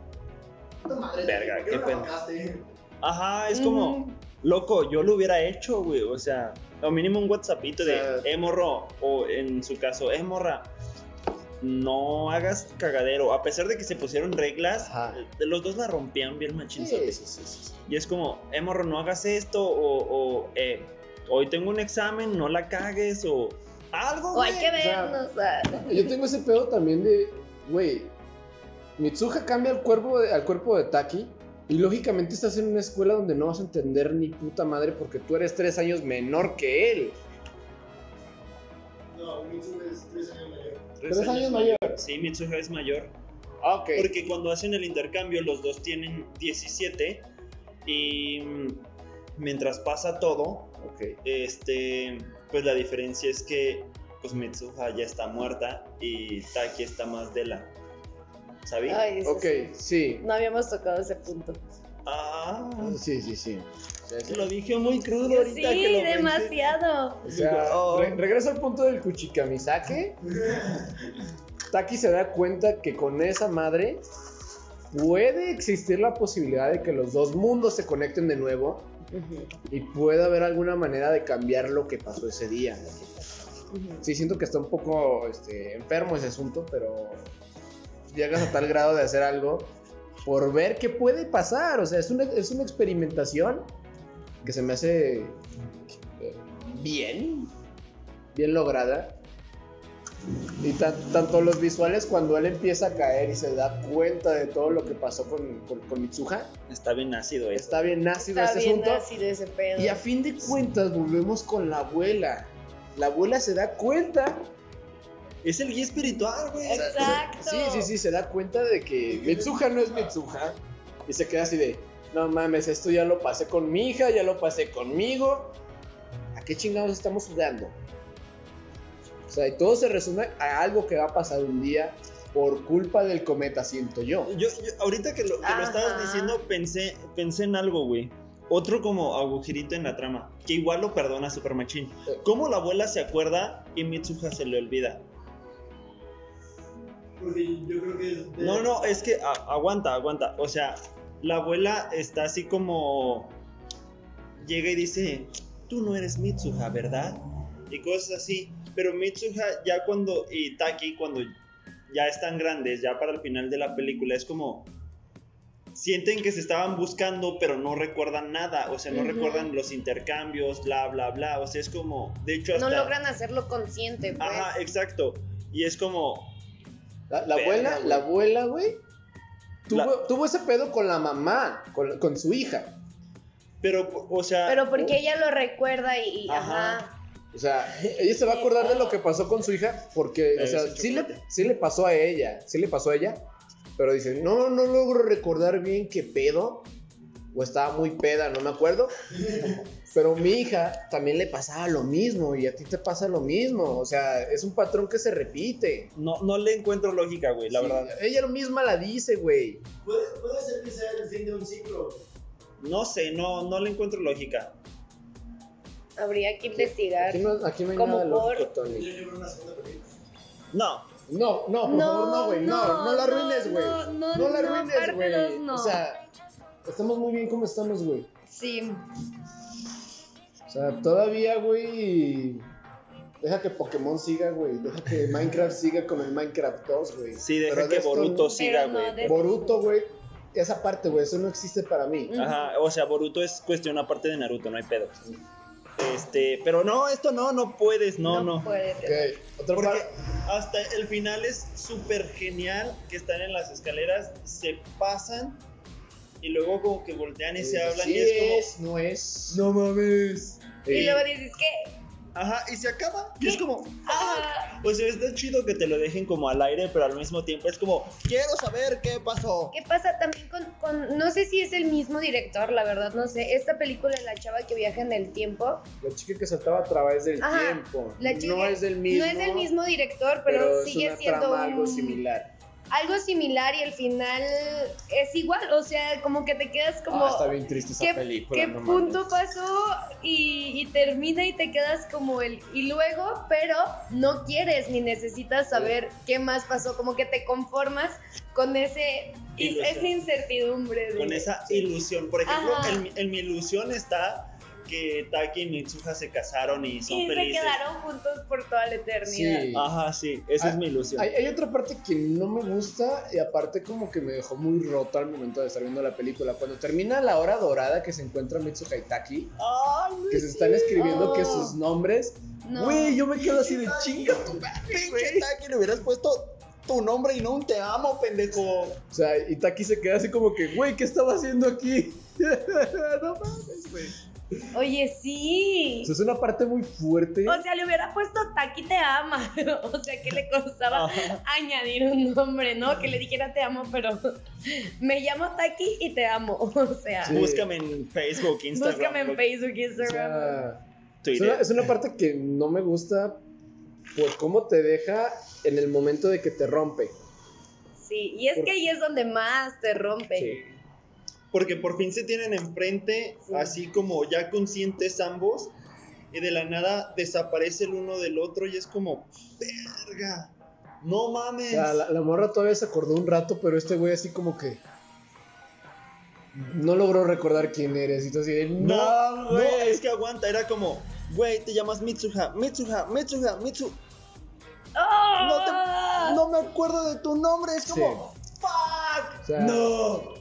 madre, Verga, ¿por qué marcaste? ajá, es como, Mm, loco, yo lo hubiera hecho, güey. O sea, o mínimo un WhatsAppito O sea- de, eh, morro, o en su caso, eh, morra. No hagas cagadero. A pesar de que se pusieron reglas, Ajá. los dos la rompían bien machinzote. sí, sí, sí, sí. Y es como, eh, morro, no hagas esto, o, o, eh, hoy tengo un examen, no la cagues, o Algo, O hay güey. que o sea, vernos. Yo tengo ese pedo también de, güey, Mitsuha cambia el cuerpo de- al cuerpo de Taki y lógicamente estás en una escuela donde no vas a entender ni puta madre porque tú eres tres años menor que él. No, Mitsu es tres años mayor. Tres años mayor. Sí, Mitsuha es mayor. Ah, ok. Porque cuando hacen el intercambio, los dos tienen 17 y mientras pasa todo, este, pues la diferencia es que pues Mitsuha ya está muerta y Taki está más de la, eso Ok, sí. sí. No habíamos tocado ese punto. Ah, Sí, sí, sí. lo dije muy crudo Sí, ahorita que lo demasiado. O sea, Oh. re- regreso al punto del Kuchikamisake. Taki se da cuenta que con esa madre puede existir la posibilidad de que los dos mundos se conecten de nuevo y pueda haber alguna manera de cambiar lo que pasó ese día. Sí, siento que está un poco este, enfermo ese asunto, pero llegas a tal grado de hacer algo por ver qué puede pasar. O sea, es una, es una experimentación que se me hace eh, bien, bien lograda. Y tan- tanto los visuales cuando él empieza a caer y se da cuenta de todo lo que pasó con, con, con Mitsuha, Está bien ácido eso. está bien ácido Está ese bien asunto. ácido ese pedo. Y a fin de cuentas volvemos con la abuela. La abuela se da cuenta. Es el guía espiritual, güey. Exacto. Sí, sí, sí, se da cuenta de que Mitsuha no es Mitsuha. Y se queda así de, no mames, esto ya lo pasé con mi hija, ya lo pasé conmigo. ¿A qué chingados estamos jugando? O sea, y todo se resume a algo que va a pasar un día por culpa del cometa, siento yo. Yo, yo- ahorita que lo, que lo estabas diciendo, pensé, pensé en algo, güey. Otro como agujerito en la trama, que igual lo perdona Super Machine. ¿Cómo la abuela se acuerda y Mitsuha se le olvida? Porque yo creo que es. de- No, no, es que a- aguanta, aguanta. O sea, la abuela está así como. Llega y dice: Tú no eres Mitsuha, ¿verdad? Y cosas así. Pero Mitsuha, ya cuando. Y Taki, cuando ya están grandes, ya para el final de la película, es como. Sienten que se estaban buscando, pero no recuerdan nada. O sea, no recuerdan los intercambios, bla, bla, bla. O sea, es como. De hecho, hasta. No logran hacerlo consciente, pues. Ajá, exacto. Y es como. La, la Verga, abuela, güey. la abuela, güey, tuvo, La- tuvo ese pedo con la mamá, con, con su hija. Pero, o sea. Pero porque ella lo recuerda y, y- Ajá. ajá. O sea, ella se va a acordar de lo que pasó con su hija porque, o sea, sí le, chocolate. sí le pasó a ella, sí le pasó a ella, pero dice, no, no logro recordar bien qué pedo, o estaba muy peda, no me acuerdo, pero mi hija también le pasaba lo mismo y a ti te pasa lo mismo, o sea, es un patrón que se repite. No, no le encuentro lógica, güey, la Sí, verdad. Ella lo misma la dice, güey. Puede, puede ser que sea el fin de un ciclo. No sé, no, no le encuentro lógica. Habría que investigar. Aquí no, aquí no hay Como nada por- lógico, Tony. No, No, no, por favor, no, güey, no, no, la no, arruines, güey. no, No, no, la no, arruines, güey. no. O sea, estamos muy bien como estamos, güey. Sí. O sea, todavía, güey. Deja que Pokémon siga, güey. Deja que Minecraft siga con el Minecraft 2, güey. sí, deja Pero de que esto Boruto no. siga, no, güey. de- Boruto, güey. Esa parte, güey, eso no existe para mí. Ajá, o sea, Boruto es cuestión aparte de Naruto, no hay pedo. Este, pero no, esto no, no puedes, no, no. puede. Ok, otra Porque parte. hasta el final es súper genial que están en las escaleras, se pasan y luego como que voltean y se hablan Sí y es como... es, no es. No mames. Y luego dices, ¿qué? Ajá, y se acaba. Y es como, Ah, o sea, está chido que te lo dejen como al aire, pero al mismo tiempo es como, quiero saber qué pasó. ¿Qué pasa también con, con- no sé si es el mismo director, la verdad, no sé, esta película de la chava que viaja en el tiempo, La chica que saltaba a través del Ajá, tiempo. la chica- no es del mismo. no es del mismo director, pero, pero, es sigue una siendo trama algo un- similar. Algo similar y el final es igual, o sea, como que te quedas como ah, está bien triste esa ¿qué, película. qué no punto pasó y, y termina y te quedas como el y luego, pero no quieres ni necesitas saber qué más pasó, como que te conformas con ese Ilusión. esa incertidumbre de- Con esa ilusión. Por ejemplo, en mi ilusión está que Taki y Mitsuha se casaron y son Y se felices. quedaron juntos por toda la eternidad. Sí. Ajá, sí, esa es Ah, mi ilusión. Hay, hay otra parte que no me gusta y aparte como que me dejó muy rota al momento de estar viendo la película. Cuando termina la hora dorada que se encuentra Mitsuha y Taki, no que se están escribiendo que sus nombres. No. Güey, yo me quedo así de chinga tu madre, Pinche güey. Taki, le hubieras puesto tu nombre y no un te amo, pendejo. O sea, y Taki se queda así como que, güey, ¿qué estaba haciendo aquí? no mames, güey. Oye, sí. O sea, es una parte muy fuerte. O sea, le hubiera puesto Taki te ama. O sea, que le costaba Ajá. añadir un nombre, ¿no? Que le dijera te amo, pero me llamo Taki y te amo. O sea, Sí. Búscame en Facebook, Instagram, búscame en Facebook, O Instagram. sea, es, Twitter. una, es una parte que no me gusta por cómo te deja en el momento de que te rompe. Sí, y es que ahí es donde más te rompe. Sí. Porque por fin se tienen enfrente, Sí. así como ya conscientes ambos, y de la nada desaparece el uno del otro y es como, verga, no O mames. sea, la, la morra todavía se acordó un rato, pero este güey así como que no logró recordar quién eres. Y tú así de, no, no, no, güey. es que aguanta, era como, güey, te llamas Mitsuha, Mitsuha, Mitsuha, Mitsu. ¡Ah! No me acuerdo de tu nombre, es como, fuck. O sea, no.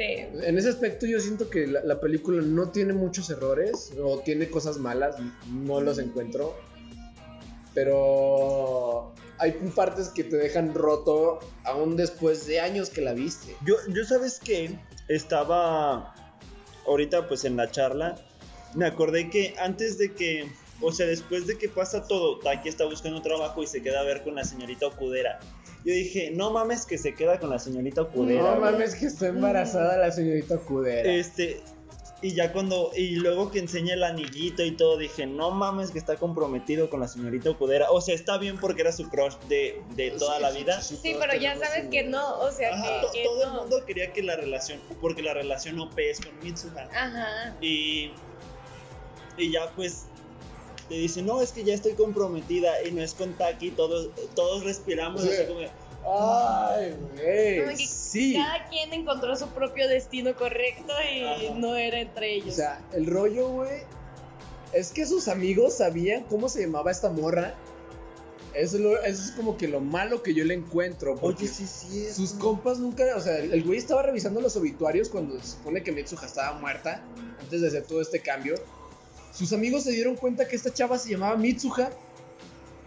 Sí. En ese aspecto yo siento que la, la película no tiene muchos errores o tiene cosas malas, no los encuentro. Pero hay partes que te dejan roto aún después de años que la viste. Yo, yo sabes que estaba ahorita pues en la charla, me acordé que antes de que, o sea, después de que pasa todo, Taki está buscando trabajo y se queda a ver con la señorita Okudera. Yo dije, no mames que se queda con la señorita Okudera. No güey". mames que está embarazada la señorita Cudera. Este, y ya cuando, y luego que enseña el anillito y todo, dije, no mames que está comprometido con la señorita Okudera. O sea, está bien porque era su crush de, de toda la vida. Sí, pero ya sabes que no, o sea, Ajá, que, to- que todo el mundo quería que la relación, porque la relación OP es con Mitsuha. Ajá. Y, y ya pues te dice, no, es que ya estoy comprometida y no es con Taki, todos, todos respiramos Sí. así como, Ay, Como güey. que Sí. Cada quien encontró su propio destino correcto y Ajá. no era entre O ellos. sea, el rollo, güey, es que sus amigos sabían cómo se llamaba esta morra. Eso es, lo- eso es como que lo malo que yo le encuentro. Porque oye, sí, sí, es sus compas nunca, o sea, el el güey estaba revisando los obituarios cuando se supone que Mitsuha estaba muerta, antes de hacer todo este cambio. Sus amigos se dieron cuenta que esta chava se llamaba Mitsuha.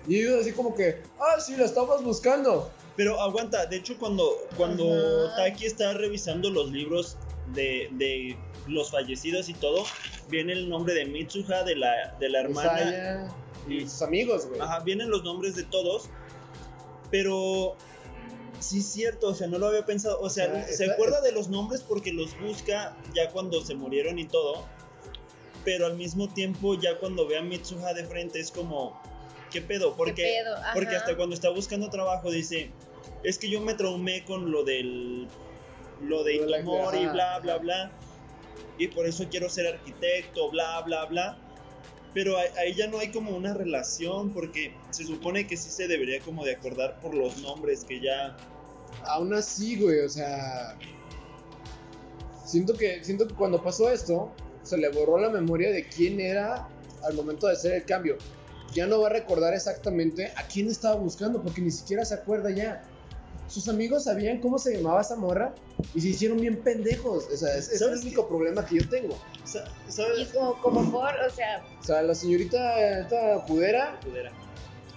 Y ellos así como que, ah, sí, la estabas buscando. Pero aguanta, de hecho cuando, cuando Ajá. Taki está revisando los libros de, de los fallecidos y todo, viene el nombre de Mitsuha, de la, de la hermana, Usaya y sus amigos, güey. Ajá, vienen los nombres de todos, pero sí es cierto, o sea, no lo había pensado, o sea, se acuerda de los nombres porque los busca ya cuando se murieron y todo, pero al mismo tiempo ya cuando ve a Mitsuha de frente es como, ¿qué pedo? Porque, ¿Qué pedo? Porque hasta cuando está buscando trabajo dice, es que yo me traumé con lo del, lo de Itomori, ajá, bla, bla, bla, y por eso quiero ser arquitecto, bla, bla, bla. Pero ahí- ahí ya no hay como una relación porque se supone que sí se debería como de acordar por los nombres que ya... Aún así, güey, o sea. Siento que, siento que cuando pasó esto, se le borró la memoria de quién era al momento de hacer el cambio. Ya no va a recordar exactamente a quién estaba buscando, porque ni siquiera se acuerda ya. Sus amigos sabían cómo se llamaba esa morra y se hicieron bien pendejos. O sea, es, es el ¿Sabes único problema que yo tengo. sa- Y ¿Sabes? como, como por, o sea, O sea, la señorita esta Judera, Cudera.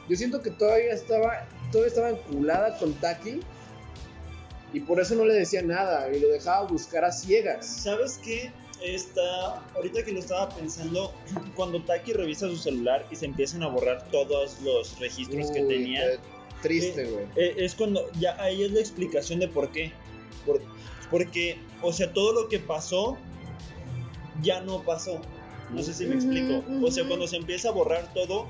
yo siento que todavía estaba, todavía estaba enculada con Taki y por eso no le decía nada y lo dejaba buscar a ciegas. ¿Sabes qué? Está, ahorita que lo estaba pensando, cuando Taki revisa su celular y se empiezan a borrar todos los registros que tenía, Triste, güey. eh, es cuando ya ahí es la explicación de por qué. Por- porque, o sea, todo lo que pasó ya no pasó. No sé si me explico. O sea, cuando se empieza a borrar todo,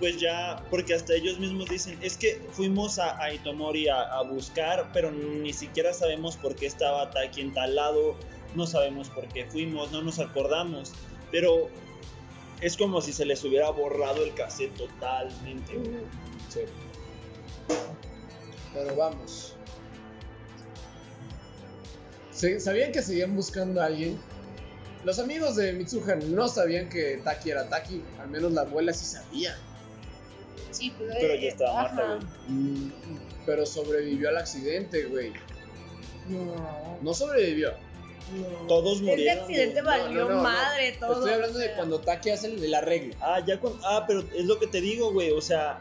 pues ya, porque hasta ellos mismos dicen, es que fuimos a, a Itomori a, a buscar, pero ni siquiera sabemos por qué estaba Taki en tal lado, no sabemos por qué fuimos, no nos acordamos, pero es como si se les hubiera borrado el cassette totalmente. Sí. Pero vamos. Se- ¿Sabían que seguían buscando a alguien? Los amigos de Mitsuha no sabían que Taki era Taki, al menos la abuela sí sabía. Sí, pero, Pero ya estaba ajá. muerta, güey. Mm, Pero sobrevivió al accidente, güey. No, No sobrevivió. No. Todos Ese murieron. accidente güey. No, valió no, no, no. madre todo. Estoy hablando o de cuando Taki hace el, arreglo. Ah, ya con. Ah, pero es lo que te digo, güey. O sea,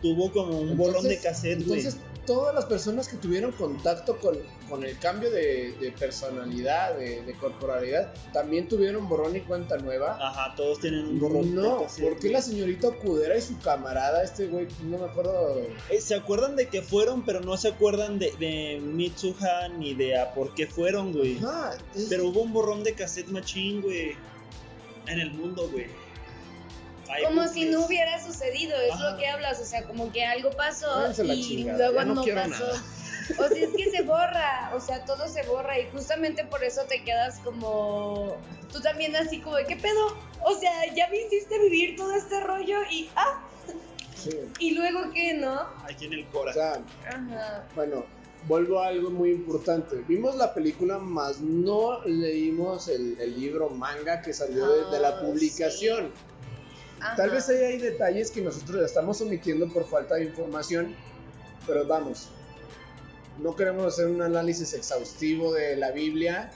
tuvo como un borrón de Entonces- cassette, güey. Entonces, todas las personas que tuvieron contacto con, con el cambio de, de personalidad, de, de corporalidad, también tuvieron borrón y cuenta nueva. Ajá, todos tienen un borrón No. ¿por qué la señorita Okudera y su camarada, este güey, no me acuerdo. Eh, Se acuerdan de que fueron, pero no se acuerdan de, de Mitsuha ni de a por qué fueron, güey. Ah, es- Pero hubo un borrón de cassette machín, güey. En el mundo, güey. Ay, Como güey, si no hubiera sucedido, es Ajá. lo que hablas, o sea, como que algo pasó y luego ya no no, pasó. nada. O sea, es que se borra, o sea, todo se borra y justamente por eso te quedas como tú también así como de qué pedo, o sea, ya me hiciste vivir todo este rollo y ah, sí. y luego qué, ¿no? Aquí en el O Cora. sea, Ajá. bueno, vuelvo a algo muy importante. Vimos la película, más no leímos el, el libro manga que salió de, de la Ah, publicación. Ajá. Tal vez ahí hay detalles que nosotros estamos omitiendo por falta de información, pero vamos, no queremos hacer un análisis exhaustivo de la Biblia,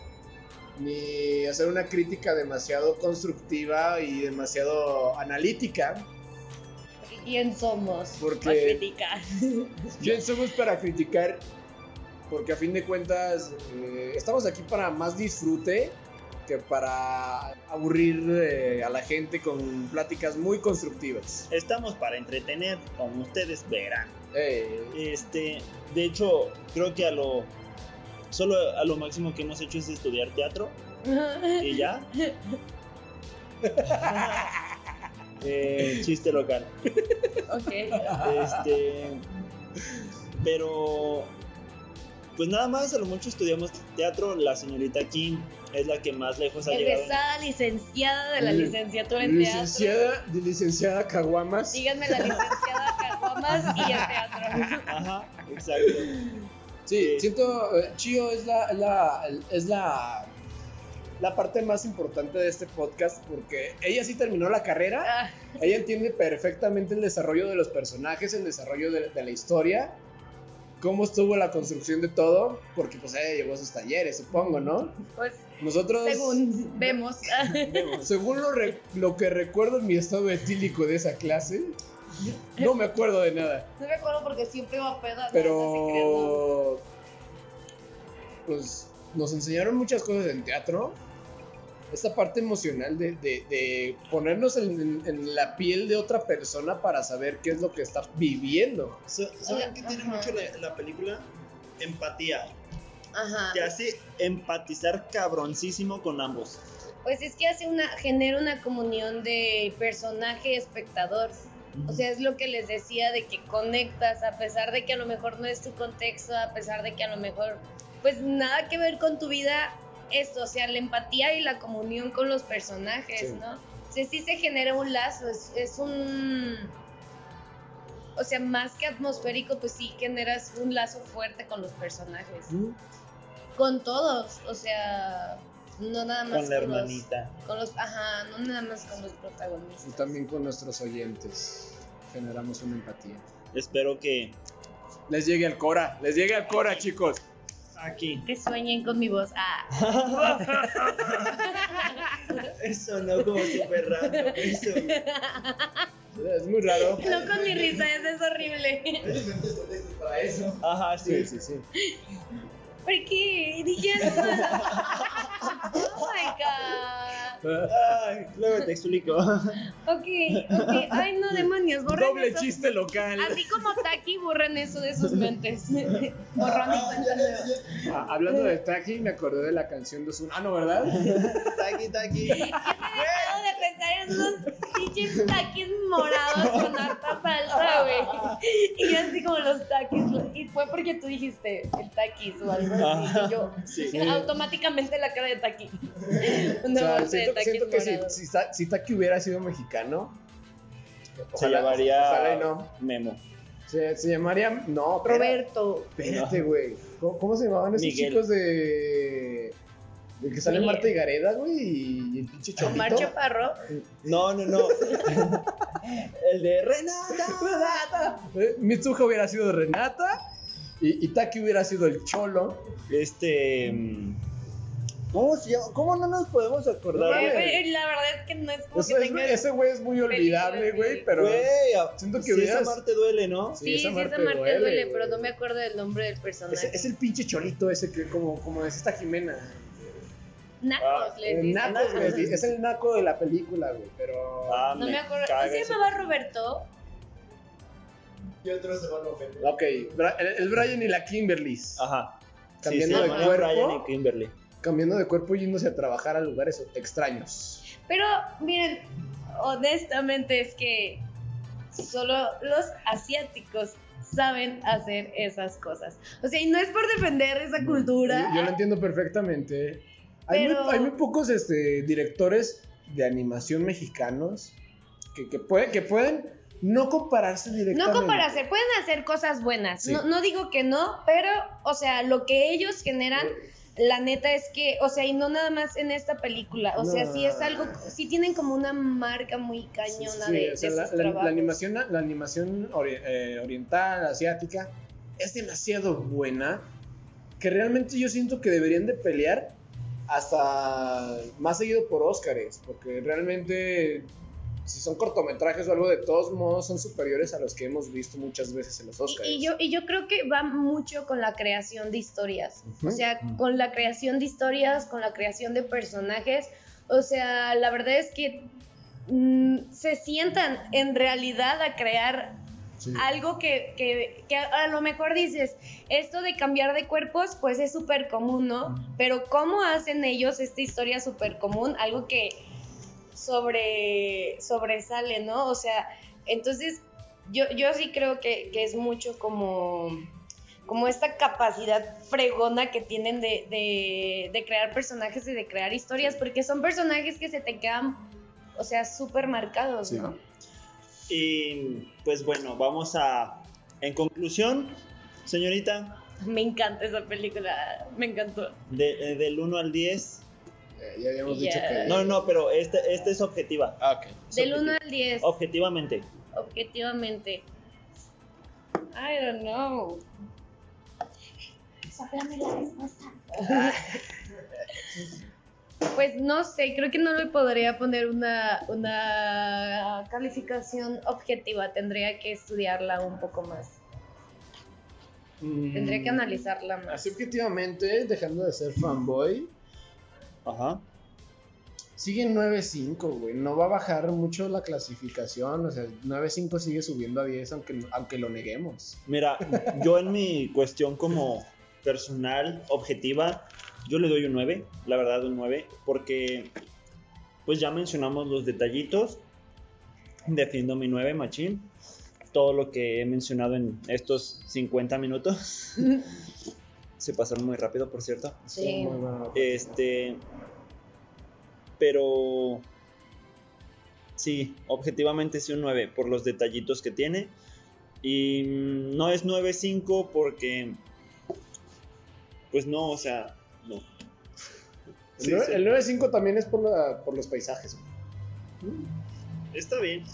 ni hacer una crítica demasiado constructiva y demasiado analítica. ¿Quién somos? Porque- Para criticar. ¿Quién somos para criticar? Porque a fin de cuentas eh, estamos aquí para más disfrute que para aburrir eh, a la gente con pláticas muy constructivas. Estamos para entretener, como ustedes verán. Eh, Este, de hecho, creo que a lo. Solo a lo máximo que hemos hecho es estudiar teatro y ya. Eh, chiste local. ok. Este. Pero. Pues nada más, a lo mucho estudiamos teatro. La señorita Kim es la que más lejos ha llegado. Egresada licenciada de la Li- licenciatura en teatro. licenciada, licenciada Caguamas. Díganme la licenciada Caguamas y el teatro. Ajá, exacto. Sí, siento, eh, Chio es la, la- es la, la parte más importante de este podcast porque ella sí terminó la carrera, Ah, ella entiende perfectamente el desarrollo de los personajes, el desarrollo de, de la historia, cómo estuvo la construcción de todo, porque pues ella llevó a sus talleres, supongo, ¿no? pues Nosotros, según vemos. según lo, re- lo que recuerdo en mi estado etílico de esa clase, no me acuerdo de nada. No me acuerdo porque siempre iba a peda. no, no Pero. Pues nos enseñaron muchas cosas en teatro. Esta parte emocional de, de- de ponernos en, en- en la piel de otra persona para saber qué es lo que está viviendo. ¿Saben qué tiene mucho la, la película? Empatía. Ajá. Te hace empatizar cabroncísimo con ambos. Pues es que hace una, genera una comunión de personaje-espectador. O sea, es lo que les decía de que conectas a pesar de que a lo mejor no es tu contexto, a pesar de que a lo mejor, pues nada que ver con tu vida esto, o sea, la empatía y la comunión con los personajes, Sí. ¿no? O sea, sí se genera un lazo, es, es un... O sea, más que atmosférico, pues sí generas un lazo fuerte con los personajes. Con todos, o sea, no nada más Con la los- hermanita. con los, ajá, no nada más con los protagonistas. Y también con nuestros oyentes. Generamos una empatía. Espero que Les llegue al Cora, les llegue al Cora, chicos. Aquí. Que sueñen con mi voz. Ah. Eso no como súper raro. Eso. Es muy raro. No con mi risa, ese es horrible. Para eso. Ajá, sí. Sí, sí, sí. ¿Por qué? Dije eso. Oh my god. Ay, luego te explico. Ok, ok. Ay, no, demonios, borren Doble eso. chiste local. Así como Taki, borren eso de sus mentes. Borrón y Ah, cuenta nueva. Ah, hablando de Taki, me acordé de la canción de Sun. Ah, no, ¿verdad? Taqui, taqui. Yo me he dejado de pensar en unos pinches taquis morados con harta salsa, güey. Y yo así como los taquis. Y fue porque tú dijiste el taquis o algo. Y yo Sí. automáticamente la cara de taqui. O Una sea, de siento, que si, si, Ta- si Taki hubiera sido mexicano, Se llamaría ojalá y no. Memo. Se, se llamaría. No, Roberto. Espérate, güey. ¿Cómo, cómo se llamaban esos Miguel. chicos de. El que sale Sí. Marta y Gareda, güey, y el pinche. Omar Chaparro. No, no, no. el de Renata. Renata. Eh, Mitsuha hubiera sido Renata y Itaki hubiera sido el cholo. Este. mm, ¿Cómo se llama? ¿Cómo no nos podemos acordar? No, La verdad es que no es como Ese, que es- tenga... ese güey es muy olvidable, güey, pero Güey, siento que si esa hubieras- Marte duele, ¿no? Sí, Sí, sí, esa esa Marte Marte duele, duele, pero no me acuerdo del nombre del personaje. es, es el pinche cholito ese que como, como es esta Jimena. Nacos, Ah, les El dicen. naco, güey, es, el naco de la película, güey, pero... Ah, No me acuerdo. caga ¿No se ese- llamaba Roberto? Y otros se van a ofender. Ok, el, el Brian y la Kimberly. Ajá. Cambiando sí, de cuerpo. Brian y Kimberly. Cambiando de cuerpo y yéndose a trabajar a lugares extraños. Pero miren, honestamente es que solo los asiáticos saben hacer esas cosas. O sea, y no es por defender esa cultura. Yo, yo lo entiendo perfectamente. Hay, Pero- muy, hay muy pocos este, directores de animación mexicanos que, que, puede- que pueden no compararse directamente. No compararse, pueden hacer cosas buenas. Sí. No, no digo que no, pero, o sea, lo que ellos generan, la neta es que, o sea, y no nada más en esta película. O sea, sí es algo, sí tienen como una marca muy cañona Sí, de, o sea, de la, sus la- animación, la animación ori- eh, oriental, asiática, es demasiado buena que realmente yo siento que deberían de pelear hasta más seguido por Óscares, porque realmente si son cortometrajes o algo, de todos modos son superiores a los que hemos visto muchas veces en los Óscares. Y yo, y yo creo que va mucho con la creación de historias. O sea, con la creación de historias, con la creación de personajes. O sea, la verdad es que mm, se sientan en realidad a crear Sí. algo que, que- que a a lo mejor dices, esto de cambiar de cuerpos, pues es súper común, ¿no? Pero ¿cómo hacen ellos esta historia súper común? Algo que sobre, sobresale, ¿no? O sea, entonces yo, yo sí creo que, que es mucho como, como esta capacidad fregona que tienen de, de, de crear personajes y de crear historias, porque son personajes que se te quedan, o sea, súper marcados, Sí. ¿no? Y pues bueno, vamos a. En conclusión, señorita, Me encanta esa película, me encantó. de- eh, del 1 al 10. Eh, ya habíamos dicho que... No, no, pero este, este es objetiva. Ah, ok. Es Del 1 objetiva. al 10, Objetivamente. objetivamente. I don't know. La respuesta. Pues no sé, creo que no le podría poner una, una calificación objetiva, tendría que estudiarla un poco más, tendría que Mm, analizarla más. Así objetivamente, dejando de ser fanboy, Ajá. sigue en 9.5, güey. No va a bajar mucho la clasificación. O sea, 9.5 sigue subiendo a 10, aunque, aunque lo neguemos. Mira, yo en mi cuestión como personal, objetiva, yo le doy un 9, la verdad un 9, porque pues ya mencionamos los detallitos, defiendo mi 9, machín, todo lo que he mencionado en estos 50 minutos, se pasaron muy rápido, por cierto, Sí. Este, pero sí, objetivamente sí un 9 por los detallitos que tiene. Y mm, no es 9.5 porque, pues no, o sea, no. El Sí, nueve- sí. El 9.5 también es por, la- por los paisajes. Está bien.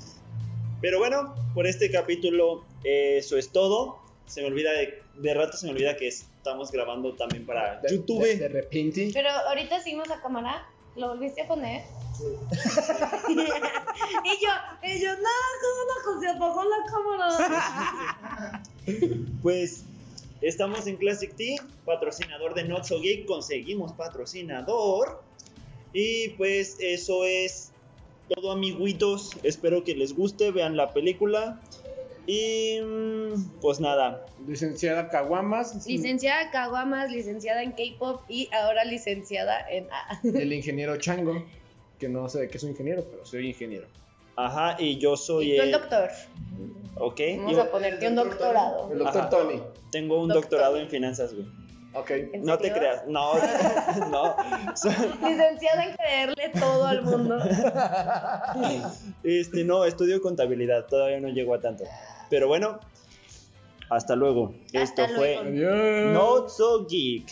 Pero bueno, por este capítulo eso es todo. Se me olvida de, de rato se me olvida que estamos grabando también para De- YouTube. De, de repente. Pero ahorita seguimos a cámara, ¿lo volviste a poner? y yo, y yo, no, ¿cómo no? Se apagó la cámara. Pues estamos en Classic T, patrocinador de Not So Geek, conseguimos patrocinador. Y pues eso es todo amiguitos, espero que les guste, vean la película. Y mm, pues nada, Licenciada Caguamas. Licenciada en Caguamas, licenciada en K-pop y ahora licenciada en... ah, El ingeniero Chango. Que no sé de qué soy ingeniero, pero soy ingeniero. ajá, y yo soy y tú el doctor. Ok, Vamos yo a ponerte un doctorado. El doctor Ajá. Tony. tengo un Doctor. doctorado en finanzas, güey. Ok. ¿En No te creas, no, no. Licenciada en creerle todo al mundo. Este, no, estudio contabilidad, todavía no llego a tanto. Pero bueno, hasta luego. Hasta Esto fue. Adiós. Not So Geek.